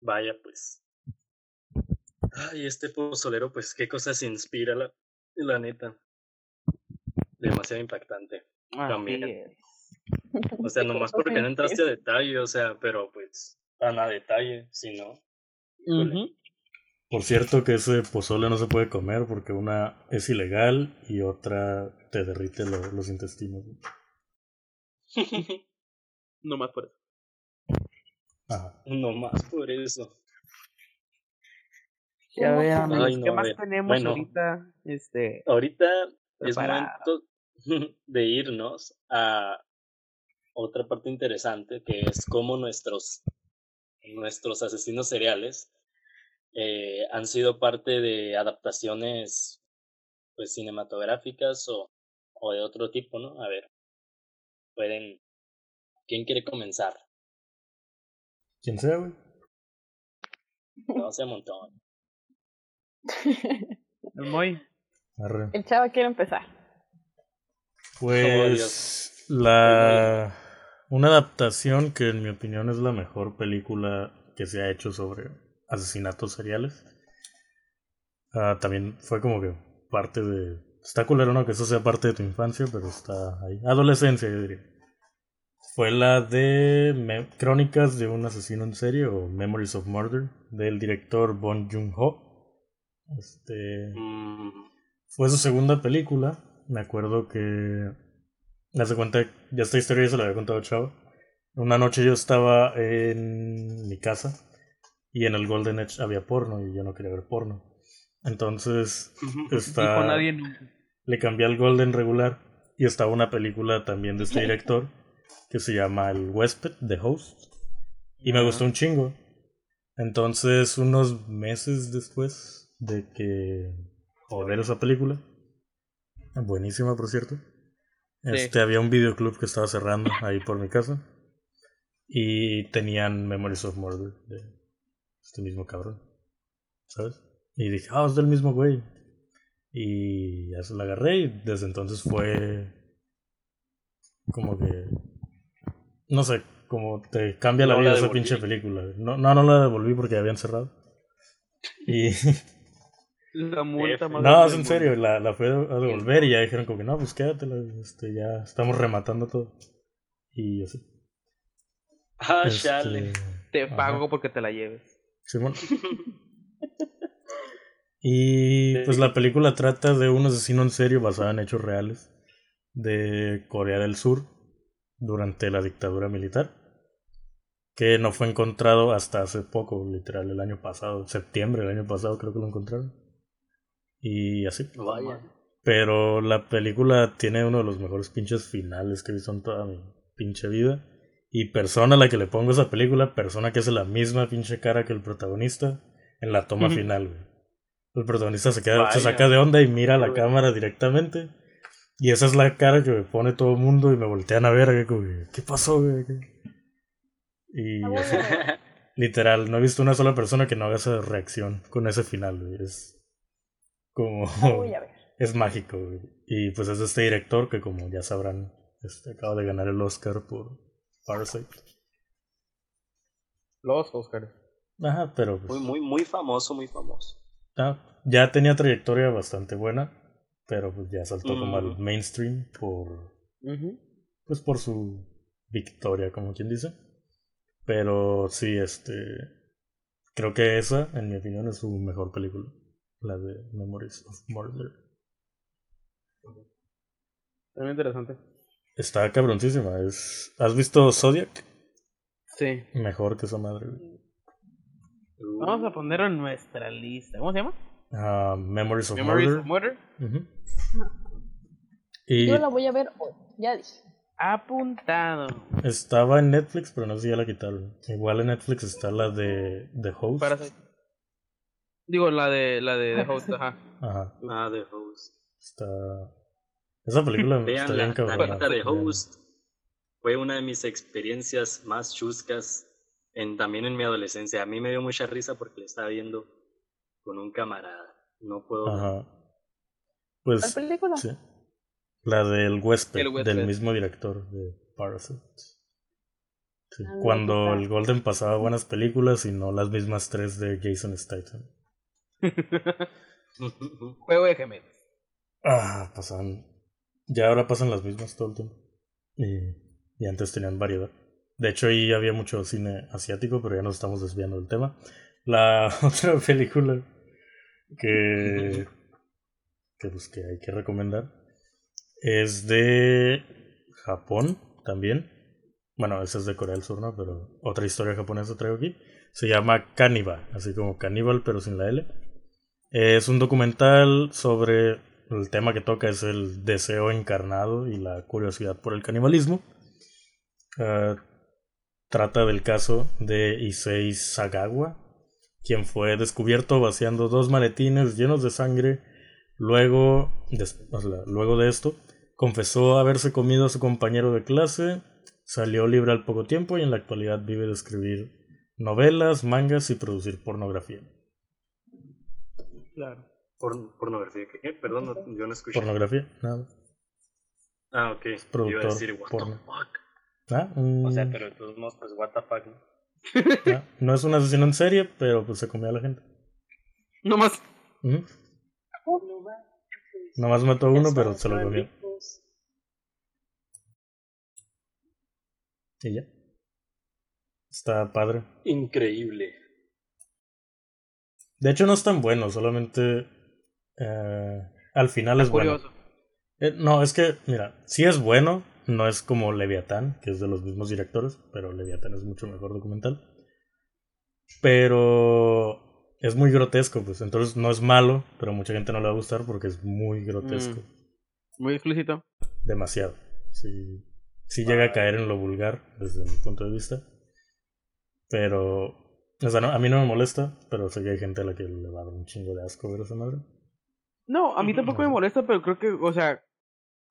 Vaya, pues. Ay, este pozolero, pues, qué cosas inspira, la, la neta. Demasiado impactante. También. O sea, nomás porque no entraste a detalle, o sea, pero pues, tan a detalle, si no. Por cierto que ese pozole no se puede comer porque una es ilegal y otra te derrite lo- los intestinos. No más por eso. Ajá. no más por eso. Ya vean. Ay, ¿qué no, más ver, tenemos bueno. ahorita? Este, Ahorita es momento de irnos a otra parte interesante que es cómo nuestros, nuestros asesinos seriales eh, han sido parte de adaptaciones pues cinematográficas o, o de otro tipo, ¿no? A ver, pueden, ¿quién quiere comenzar? Quien sea, güey. No sea montón. el Moy. Arre. El chavo quiere empezar. Pues la una adaptación que en mi opinión es la mejor película que se ha hecho sobre asesinatos seriales. Ah, también fue como que parte de está culero no que eso sea parte de tu infancia, pero está ahí. Adolescencia, yo diría. Fue la de Me- Crónicas de un asesino en serie o Memories of Murder del director Bong Joon-ho. Este Mm, fue su segunda película. Me acuerdo que. Hace cuenta, ya esta historia ya se la había contado Chavo. Una noche yo estaba en mi casa y en el Golden Edge había porno y yo no quería ver porno. Entonces está, Dijo nadie nunca. le cambié al Golden regular y estaba una película también de este director que se llama El Huésped, The Host. Y me gustó un chingo. Entonces, unos meses después de que de ver esa película, buenísima por cierto, este había un videoclub que estaba cerrando ahí por mi casa y tenían Memories of Murder de este mismo cabrón, ¿sabes? Y dije, ah, es del mismo güey. Y ya se la agarré y desde entonces fue como que no sé, como te cambia la vida la esa pinche película. No, no, no la devolví porque ya habían cerrado. Y La multa más no, es en serio, la, la fue a devolver y ya dijeron como que no, pues quédatela, este, ya estamos rematando todo. Y así. Ah, Este, chale. Te ajá. pago porque te la lleves. Simón. Y pues la película trata de un asesino en serio basado en hechos reales de Corea del Sur durante la dictadura militar, que no fue encontrado hasta hace poco, literal, el año pasado, septiembre del año pasado creo que lo encontraron. Y así. Vaya. Pero la película tiene uno de los mejores pinches finales que he visto en toda mi pinche vida. Y persona a la que le pongo esa película, persona que hace la misma pinche cara que el protagonista en la toma final, güey. El protagonista se, queda, se saca de onda y mira a la cámara directamente. Y esa es la cara que me pone todo el mundo y me voltean a ver. como ¿Qué pasó, güey? ¿Qué?". Y así, literal, no he visto una sola persona que no haga esa reacción con ese final, güey. Es como... Es mágico, güey. Y pues es este director que como ya sabrán, este, acaba de ganar el Oscar por Parasite. Los Oscars. Ajá, pero Muy, pues, muy, muy famoso, muy famoso. Ah, ya tenía trayectoria bastante buena, pero pues ya saltó como al Mm. mainstream por pues por su victoria, como quien dice. Pero sí, este creo que esa, en mi opinión, es su mejor película, la de Memories of Murder. Muy interesante. Está cabroncísima, es ¿Has visto Zodiac? Sí. Mejor que esa madre. Vamos a ponerlo en nuestra lista. ¿Cómo se llama? ah, Memories of Memories Murder. of Murder. Y Yo la voy a ver hoy, ya dije. Apuntado. estaba en Netflix, pero no sé si ya la quitaron. Igual en Netflix está la de The Host. Parasite. Digo, la de la de The Host, ajá. Ajá. Ah, The Host. Está. Esa película está Vean bien la, cabrona. la de Host. Fue una de mis experiencias más chuscas en, también en mi adolescencia. A mí me dio mucha risa porque la estaba viendo con un camarada. No puedo. Ajá. ¿Cuál Pues. película? Sí. La del huésped, El huésped. del mismo director de Parasite. Sí, Ah, Cuando el Golden pasaba buenas películas y no las mismas tres de Jason Statham. Juego de gemelos. Ah, pasaban. Ya ahora pasan las mismas todo el tiempo. Y, y antes tenían variedad. De hecho, ahí había mucho cine asiático, pero ya nos estamos desviando del tema. La otra película que, que, pues, que hay que recomendar es de Japón también. Bueno, esa es de Corea del Sur, ¿no? Pero otra historia japonesa traigo aquí. Se llama Cannibal, así como caníbal, pero sin la L. Es un documental sobre el tema que toca es el deseo encarnado y la curiosidad por el canibalismo. Ah, trata del caso de Issei Sagawa, quien fue descubierto vaciando dos maletines llenos de sangre. Luego, des- o sea, luego de esto, confesó haberse comido a su compañero de clase, salió libre al poco tiempo y en la actualidad vive de escribir novelas, mangas y producir pornografía. Claro. Por- pornografía. ¿Qué? Perdón, no- yo no escuché. Pornografía, nada. Ah, ok. Iba productor a decir, what porno. the fuck. Ah, O sea, pero de todos modos, pues, what the fuck. ¿no? ah, no es un asesino en serie, pero pues se comió a la gente. No más. Ujú. Nomás mató a uno, pero se lo comió. Y ya. Está padre. Increíble. De hecho, no es tan bueno, solamente eh, al final es bueno. Curioso. Eh, no, es que, mira, sí es bueno, no es como Leviatán, que es de los mismos directores, pero Leviatán es mucho mejor documental. Pero es muy grotesco, pues entonces no es malo, pero mucha gente no le va a gustar porque es muy grotesco. Muy explícito. Demasiado. Sí, sí llega a caer en lo vulgar desde mi punto de vista. Pero, o sea, no, a mí no me molesta, pero sé que hay gente a la que le va a dar un chingo de asco ver esa madre. No, a mí tampoco me molesta, pero creo que, o sea,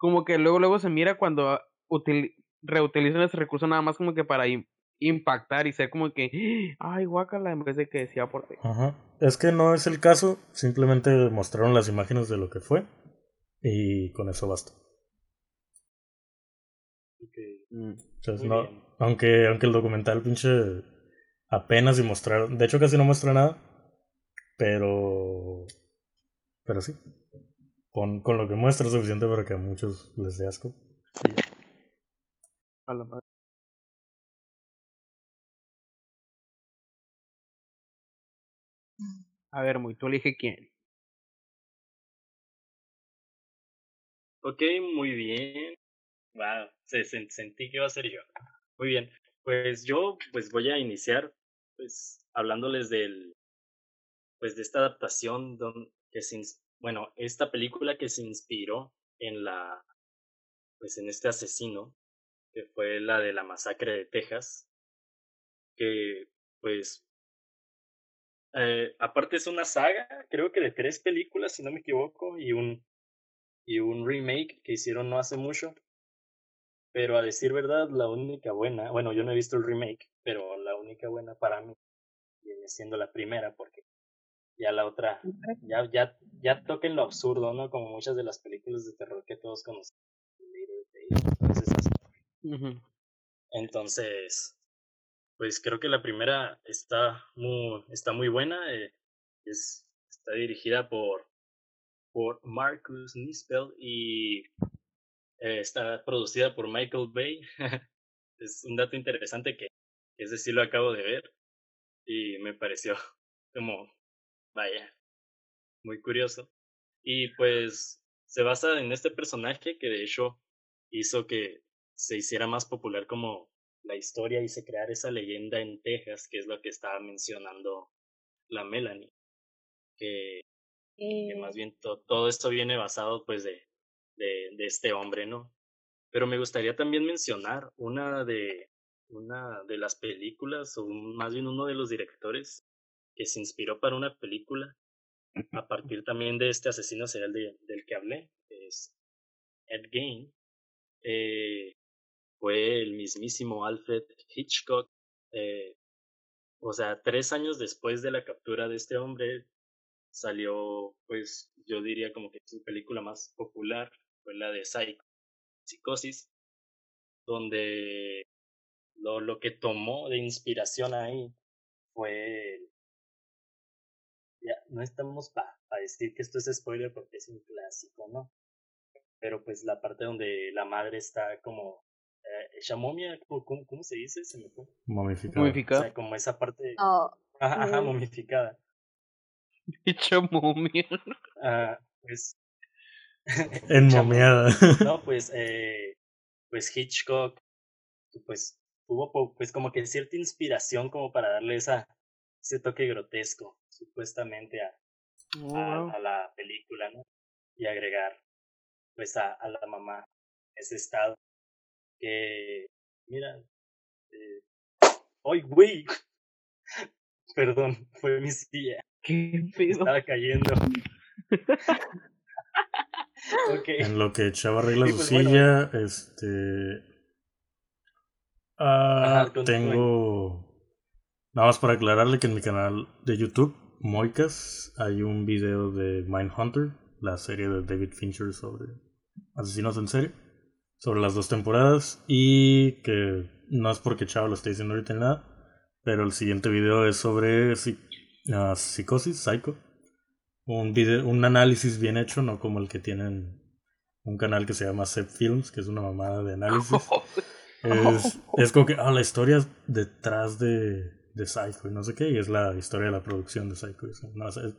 como que luego luego se mira cuando util- reutilizan ese recurso nada más como que para im- impactar y ser como que, ay, guácala, en vez de que decía aporte. Ajá. Es que no es el caso, simplemente mostraron las imágenes de lo que fue y con eso basta. Ok. Entonces, Muy no, aunque, aunque el documental pinche apenas y mostraron, de hecho casi no muestra nada, pero, pero sí, con, con lo que muestra es suficiente para que a muchos les dé asco. A la madre. A ver, muy, tú elige quién. Ok, muy bien. Wow, se, sen- sentí que iba a ser yo. Muy bien. Pues yo pues voy a iniciar pues hablándoles del pues de esta adaptación don, que se bueno, esta película que se inspiró en la pues en este asesino que fue la de la masacre de Texas que pues eh, aparte es una saga, creo que de tres películas si no me equivoco y un y un remake que hicieron no hace mucho. Pero a decir verdad, la única buena, bueno, yo no he visto el remake, pero la única buena para mí viene siendo la primera, porque ya la otra, ya, ya, ya toca en lo absurdo, ¿no? Como muchas de las películas de terror que todos conocemos. Entonces, pues creo que la primera está muy, está muy buena. eh, es, está dirigida por, por Marcus Nispel y eh, está producida por Michael Bay. es un dato interesante que ese sí lo acabo de ver y me pareció como, vaya, muy curioso. Y pues se basa en este personaje que de hecho hizo que se hiciera más popular como la historia y se creara esa leyenda en Texas, que es lo que estaba mencionando la Melanie, que más bien to- todo esto viene basado pues de, de, de este hombre, ¿no? Pero me gustaría también mencionar una de, una de las películas, o más bien uno de los directores que se inspiró para una película a partir también de este asesino serial de- del que hablé, que es Ed Gein, eh, fue el mismísimo Alfred Hitchcock. eh, o sea, tres años después de la captura de este hombre, salió, pues, yo diría como que su película más popular fue la de Psycho, Psicosis, donde lo, lo que tomó de inspiración ahí fue el- ya no estamos para decir que esto es spoiler porque es un clásico, ¿no? Pero pues la parte donde la madre está como eh, ¿cómo, cómo- se dice? Se me fue. Momificado. O Momificado. sea, como esa parte, no, ajá, ajá, momificada. Hecho momia. Ah, pues Enmomiada. No, pues, eh, pues Hitchcock, pues tuvo pues como que cierta inspiración como para darle esa, ese toque grotesco, supuestamente a, Oh, a, wow. a la película, ¿no? Y agregar, pues, a, a la mamá ese estado que, mira, eh, ¡ay, güey! Perdón, fue mi silla, ¿Qué pedo? estaba cayendo. En lo que Chava arregla Sí, su pues, bueno. silla, este. ah, Ajá, tengo. Nada más para aclararle que en mi canal de YouTube, Moicas, hay un video de Mindhunter, la serie de David Fincher sobre asesinos en serie, sobre las dos temporadas, y que no es porque Chava lo esté diciendo ahorita ni nada, pero el siguiente video es sobre ah, psicosis, psycho. Un, video, un análisis bien hecho, no como el que tienen un canal que se llama Sep Films, que es una mamada de análisis. Es, es como que, ah, la historia detrás de, de Psycho y no sé qué, y es la historia de la producción de Psycho. No, o sea, es-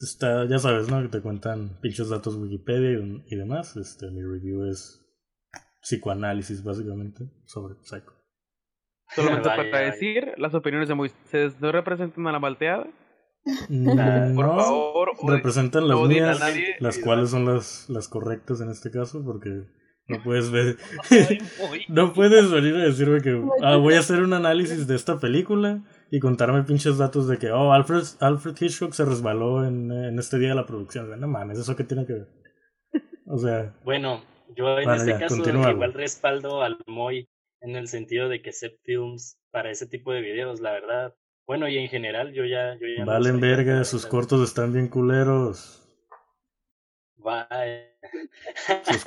está, ya sabes, ¿no? Que te cuentan pinches datos Wikipedia y, y demás. Este, mi review es psicoanálisis, básicamente, sobre Psycho. Solamente Vaya, para vaya. decir, las opiniones de Moisés no representan a la malteada. Mm, Por no, favor, representan las mías, las cuales son las, las correctas en este caso, porque no puedes ver. No puedes venir a decirme que ah, voy a hacer un análisis de esta película y contarme pinches datos de que, oh, Alfred, Alfred Hitchcock se resbaló en, en este día de la producción. No mames, ¿eso qué tiene que ver? O sea, Bueno, yo en Bueno, este ya, caso continúa, igual güey. respaldo al Moy en el sentido de que Sep Films para ese tipo de videos, la verdad. Bueno, y en general yo ya... Yo ya valen gustaría verga, sus cortos están bien culeros.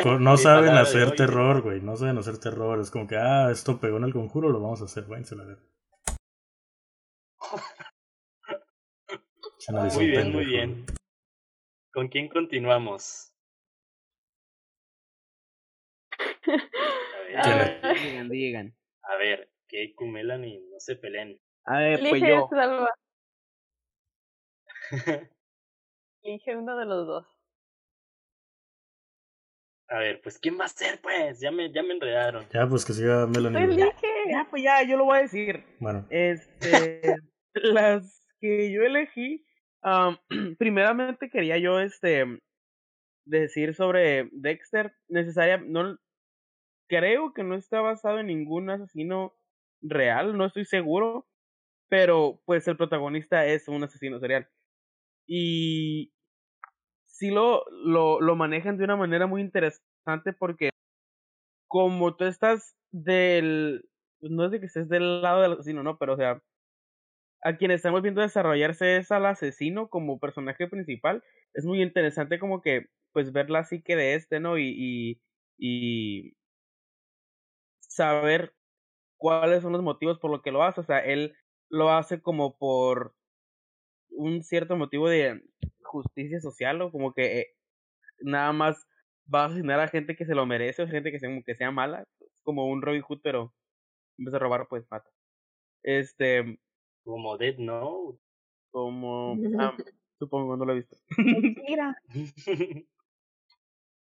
Cor- no saben hacer terror, güey. No saben hacer terror. Es como que, ah, esto pegó en el conjuro, lo vamos a hacer. Váyanse a. Se analizó Muy bien, muy bien. ¿Con quién continuamos? A ver, Ah, Digan, digan. a ver, que Kumelan y no se peleen. A ver, pues Elige, yo. Salva. Elige uno de los dos. A ver, pues ¿quién va a ser, pues? Ya me, ya me enredaron. Ya, pues que siga Melanie. güey. Elige. Ya, pues ya, yo lo voy a decir. Bueno, Este, las que yo elegí, am, primeramente quería yo, este, decir sobre Dexter, necesaria, no, creo que no está basado en ningún asesino real, no estoy seguro, pero pues el protagonista es un asesino serial. Y sí lo, lo, lo manejan de una manera muy interesante porque como tú estás del, pues, no es de que estés del lado del asesino, no, pero o sea, a quien estamos viendo desarrollarse es al asesino como personaje principal, es muy interesante como que, pues ver la psique de este, ¿no? Y, y, y saber cuáles son los motivos por lo que lo hace, o sea, él lo hace como por un cierto motivo de justicia social o como que eh, nada más va a asesinar a gente que se lo merece o gente que sea, que sea mala, es como un Robin Hood, pero en vez de robar, pues mata. Este, Como Dead Note. como... ah, supongo, no lo he visto. Mira.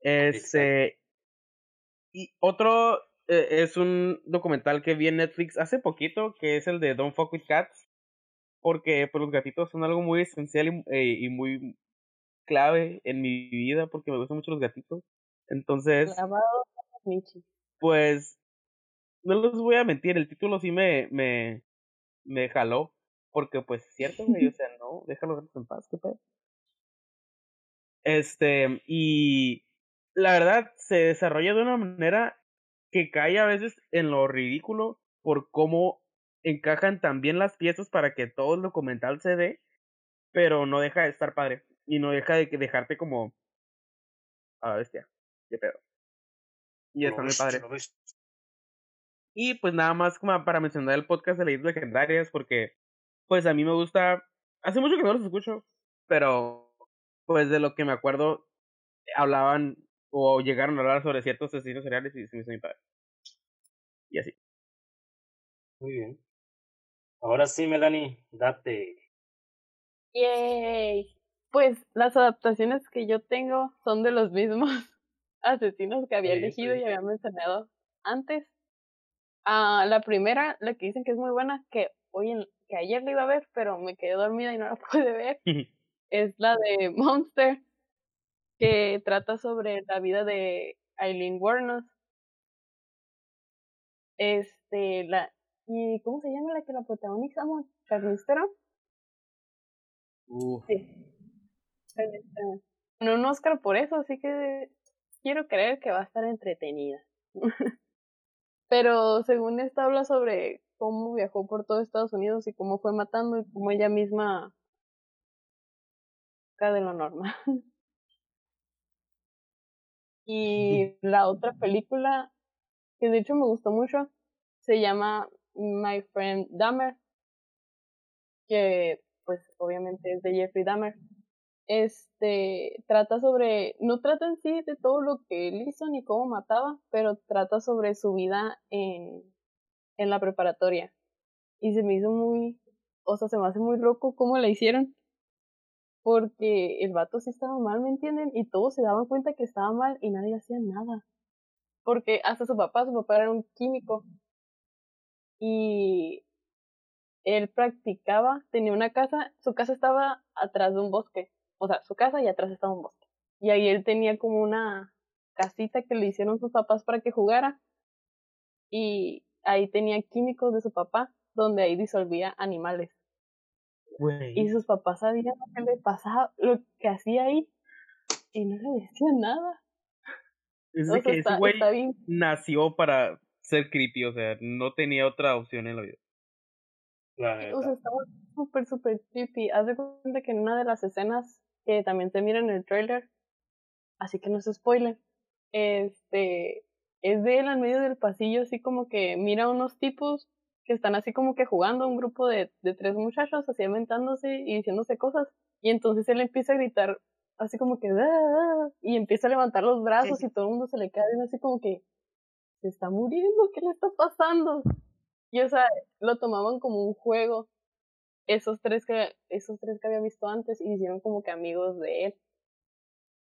Este. Y otro eh, es un documental que vi en Netflix hace poquito, que es el de Don't Fuck with Cats. Porque pues, los gatitos son algo muy esencial y, eh, y muy clave en mi vida porque me gustan mucho los gatitos. Entonces, pues, no les voy a mentir, el título sí me, me, me jaló, porque pues es cierto, güey, o sea, no, déjalos en paz, qué pedo. Este, y la verdad se desarrolla de una manera que cae a veces en lo ridículo por cómo encajan también las piezas para que todo el documental se dé, pero no deja de estar padre y no deja de que dejarte como a la bestia, qué pedo. Y está muy padre. Y pues nada más como para mencionar el podcast de leyendas legendarias, porque pues a mí me gusta, hace mucho que no los escucho, pero pues de lo que me acuerdo, hablaban o llegaron a hablar sobre ciertos asesinos seriales y se me hizo muy padre. Y así. Muy bien. Ahora sí, Melanie, date. Yay. Pues las adaptaciones que yo tengo son de los mismos asesinos que había Sí, elegido sí. y había mencionado antes. Ah, la primera, la que dicen que es muy buena, que hoy en, que ayer la iba a ver, pero me quedé dormida y no la pude ver, es la de Monster, que trata sobre la vida de Eileen Wuornos. Este, la, ¿y cómo se llama la que la protagonizamos? Charlize Theron. Uf. Sí. Ganó un Oscar por eso, así que quiero creer que va a estar entretenida. Pero según esta habla sobre cómo viajó por todo Estados Unidos y cómo fue matando y cómo ella misma acá de lo normal. Y la otra película, que de hecho me gustó mucho, se llama My Friend Dahmer, que pues obviamente es de Jeffrey Dahmer. Este trata sobre, no trata en sí de todo lo que él hizo ni cómo mataba, pero trata sobre su vida en, en la preparatoria. Y se me hizo muy, o sea, se me hace muy loco cómo la hicieron. Porque el vato sí estaba mal, ¿me entienden? Y todos se daban cuenta que estaba mal y nadie hacía nada. Porque hasta su papá, su papá era un químico. Y él practicaba, tenía una casa, su casa estaba atrás de un bosque. O sea, su casa y atrás estaba un bosque. Y ahí él tenía como una casita que le hicieron sus papás para que jugara. Y ahí tenía químicos de su papá, donde ahí disolvía animales. Güey. Y sus papás sabían lo que le pasaba, lo que hacía ahí. Y no le decían nada. Es O de sea, que ese güey está bien. nació para ser creepy, o sea, no tenía otra opción en la vida. La O sea, estaba súper, súper creepy. Haz de cuenta que en una de las escenas que también se mira en el trailer, así que no se spoiler, este, es de él en medio del pasillo, así como que mira a unos tipos que están así como que jugando, un grupo de, de tres muchachos, así aventándose y diciéndose cosas, y entonces él empieza a gritar así como que, "Ah, ah", y empieza a levantar los brazos y todo el mundo se le viendo así como que, se está muriendo, ¿qué le está pasando? Y o sea, lo tomaban como un juego. Esos tres que, esos tres que había visto antes y hicieron como que amigos de él.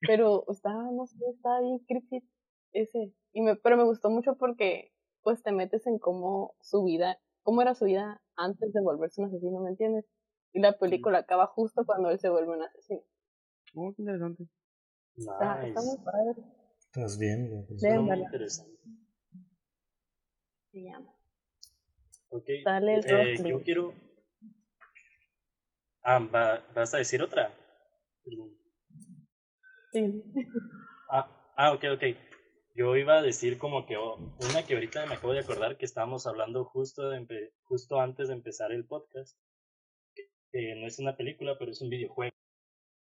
Pero estaba, no sé, estaba bien creepy ese. Y me, pero me gustó mucho porque pues te metes en cómo su vida, cómo era su vida antes de volverse un asesino, ¿me entiendes? Y la película acaba justo cuando él se vuelve un asesino. Oh, qué interesante. Está, está muy padre. Estás bien, güey. Pues, Está muy interesante. Se llama. Ok. Sale eh, yo quiero. Ah, ¿va- ¿vas a decir otra? Sí. Ah, ah, ok, ok. Yo iba a decir como que oh, una que ahorita me acabo de acordar que estábamos hablando justo, de justo antes de empezar el podcast. No es una película, pero es un videojuego.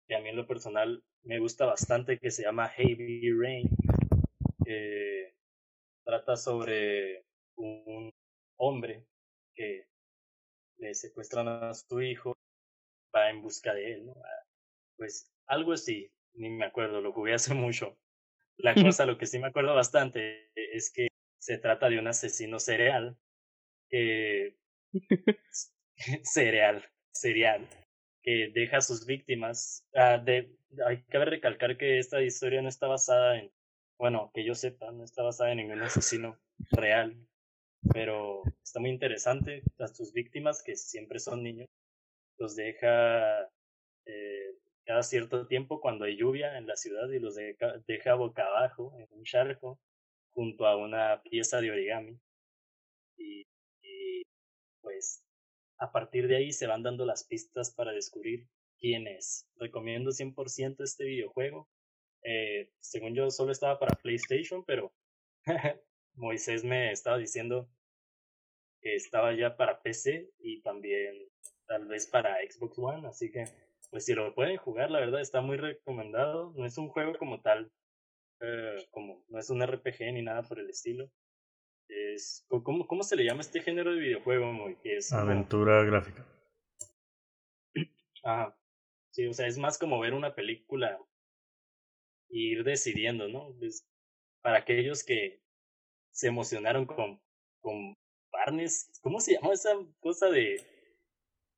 Que a mí en lo personal me gusta bastante, que se llama Heavy Rain. Trata sobre un hombre que le secuestran a su hijo, va en busca de él, ¿no? Ah, Pues algo así, ni me acuerdo, lo jugué hace mucho. La cosa, lo que sí me acuerdo bastante es que se trata de un asesino serial. que cereal, serial, que deja a sus víctimas. ah, de, hay que recalcar que esta historia no está basada en, bueno, que yo sepa, no está basada en ningún asesino real, pero está muy interesante. A sus víctimas, que siempre son niños, los deja eh, cada cierto tiempo cuando hay lluvia en la ciudad y los deja, boca abajo en un charco junto a una pieza de origami. Y, y pues a partir de ahí se van dando las pistas para descubrir quién es. Recomiendo 100% este videojuego. Eh, según yo solo estaba para PlayStation, pero Moisés me estaba diciendo que estaba ya para PC y también tal vez para Xbox One, así que pues si lo pueden jugar, la verdad está muy recomendado. No es un juego como tal, eh, como no es un RPG ni nada por el estilo. Es, ¿cómo, ¿Cómo se le llama este género de videojuego? Muy? Es Aventura gráfica. Ajá. Sí, o sea, es más como ver una película e ir decidiendo, ¿no? Para aquellos que se emocionaron con, con Barnes, ¿cómo se llama esa cosa de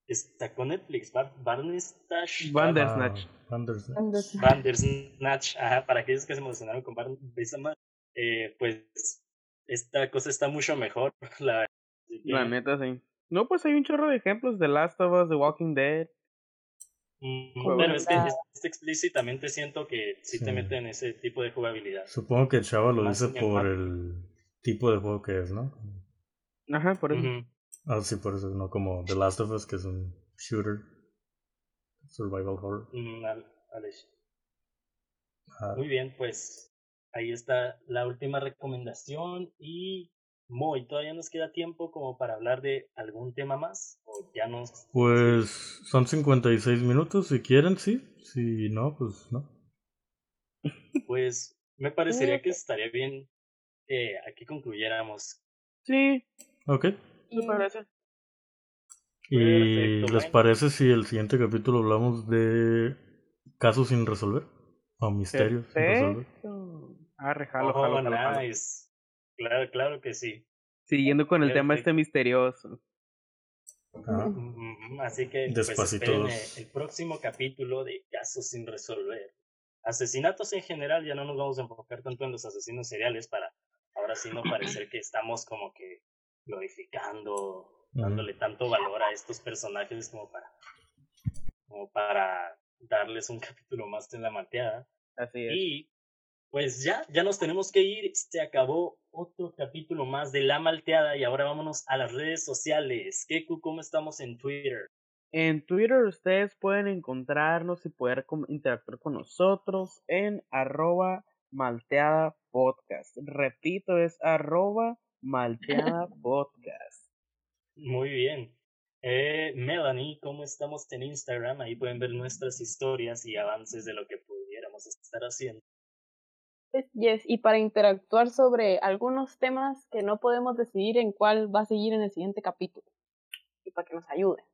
está con Netflix? Bar, Barnestash. Bandersnatch. Bandersnatch. Bandersnatch, ajá, para aquellos que se emocionaron con Barnestash, eh, pues esta cosa está mucho mejor, la, la neta sí. No, pues hay un chorro de ejemplos de Last of Us, The Walking Dead. Pero es que es, explícitamente siento que sí, te mete en ese tipo de jugabilidad. Supongo que el chavo lo dice por el tipo de juego que es, ¿no? Ajá, por eso. Ah, sí, por eso, no como The Last of Us, que es un shooter, survival horror. Ah. Muy bien, pues ahí está la última recomendación y Moy, ¿todavía nos queda tiempo como para hablar de algún tema más? ¿O ya nos... Pues son 56 minutos, si quieren, sí. Si no, pues no. Pues me parecería que estaría bien que aquí concluyéramos. Sí. Ok. Me parece. ¿Y les parece si el siguiente capítulo hablamos de casos sin resolver? O misterios sin resolver. Ah, rejalo, oh, nice. Claro, claro que sí. Siguiendo con el tema este misterioso. Así que pues, el próximo capítulo de Casos sin resolver. Asesinatos en general, ya no nos vamos a enfocar tanto en los asesinos seriales para no parecer que estamos como que glorificando, dándole tanto valor a estos personajes como para como para darles un capítulo más en la malteada. Así es. Y pues ya, ya nos tenemos que ir. Se acabó otro capítulo más de La Malteada y ahora vámonos a las redes sociales. Keku, ¿cómo estamos en Twitter? En Twitter ustedes pueden encontrarnos y poder interactuar con nosotros en arroba malteada podcast. Repito, es arroba malteada podcast. Muy bien. Eh, Melanie, ¿cómo estamos en Instagram? Ahí pueden ver nuestras historias y avances de lo que pudiéramos estar haciendo. Yes, y para interactuar sobre algunos temas que no podemos decidir en cuál va a seguir en el siguiente capítulo. Y para que nos ayuden.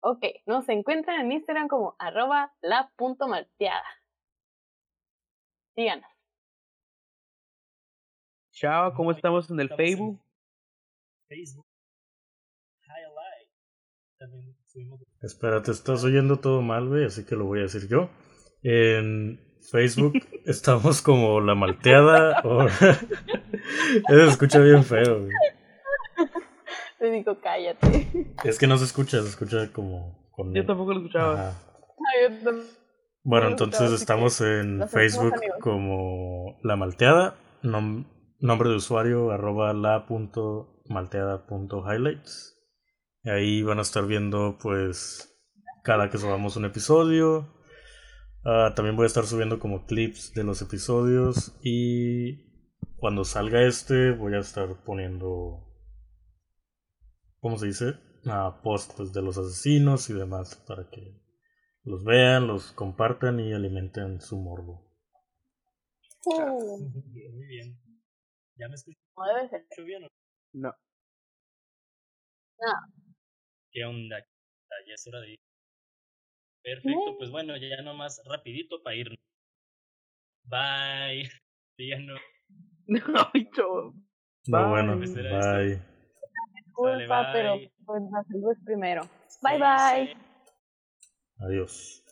Ok, nos encuentran en Instagram como arroba la.malteada. Síganos. Chao, ¿cómo estamos en el Facebook? Facebook. Espérate, estás oyendo todo mal, güey, así que lo voy a decir yo. En Facebook estamos como la malteada. O... Eso se escucha bien feo. Güey. Te digo, cállate. Es que no se escucha, se escucha como. Con... Yo tampoco lo escuchaba. Bueno, entonces estamos en Facebook como La Malteada, nombre de usuario arroba la punto malteada punto highlights. Y ahí van a estar viendo pues cada que subamos un episodio, Ah, también voy a estar subiendo como clips de los episodios y cuando salga este voy a estar poniendo, ¿cómo se dice? Uh, post pues, de los asesinos y demás para que los vean, los compartan y alimenten su morbo. Oh. Muy bien. ¿Ya me escucho? bien o no? No. ¿Qué onda? Ya es hora de ir. Perfecto, pues bueno, ya nomás rapidito para irnos. Bye. Ya no. No, No, bueno, bye. Disculpa, pero pues la salud es primero. Bye, bye. Adiós.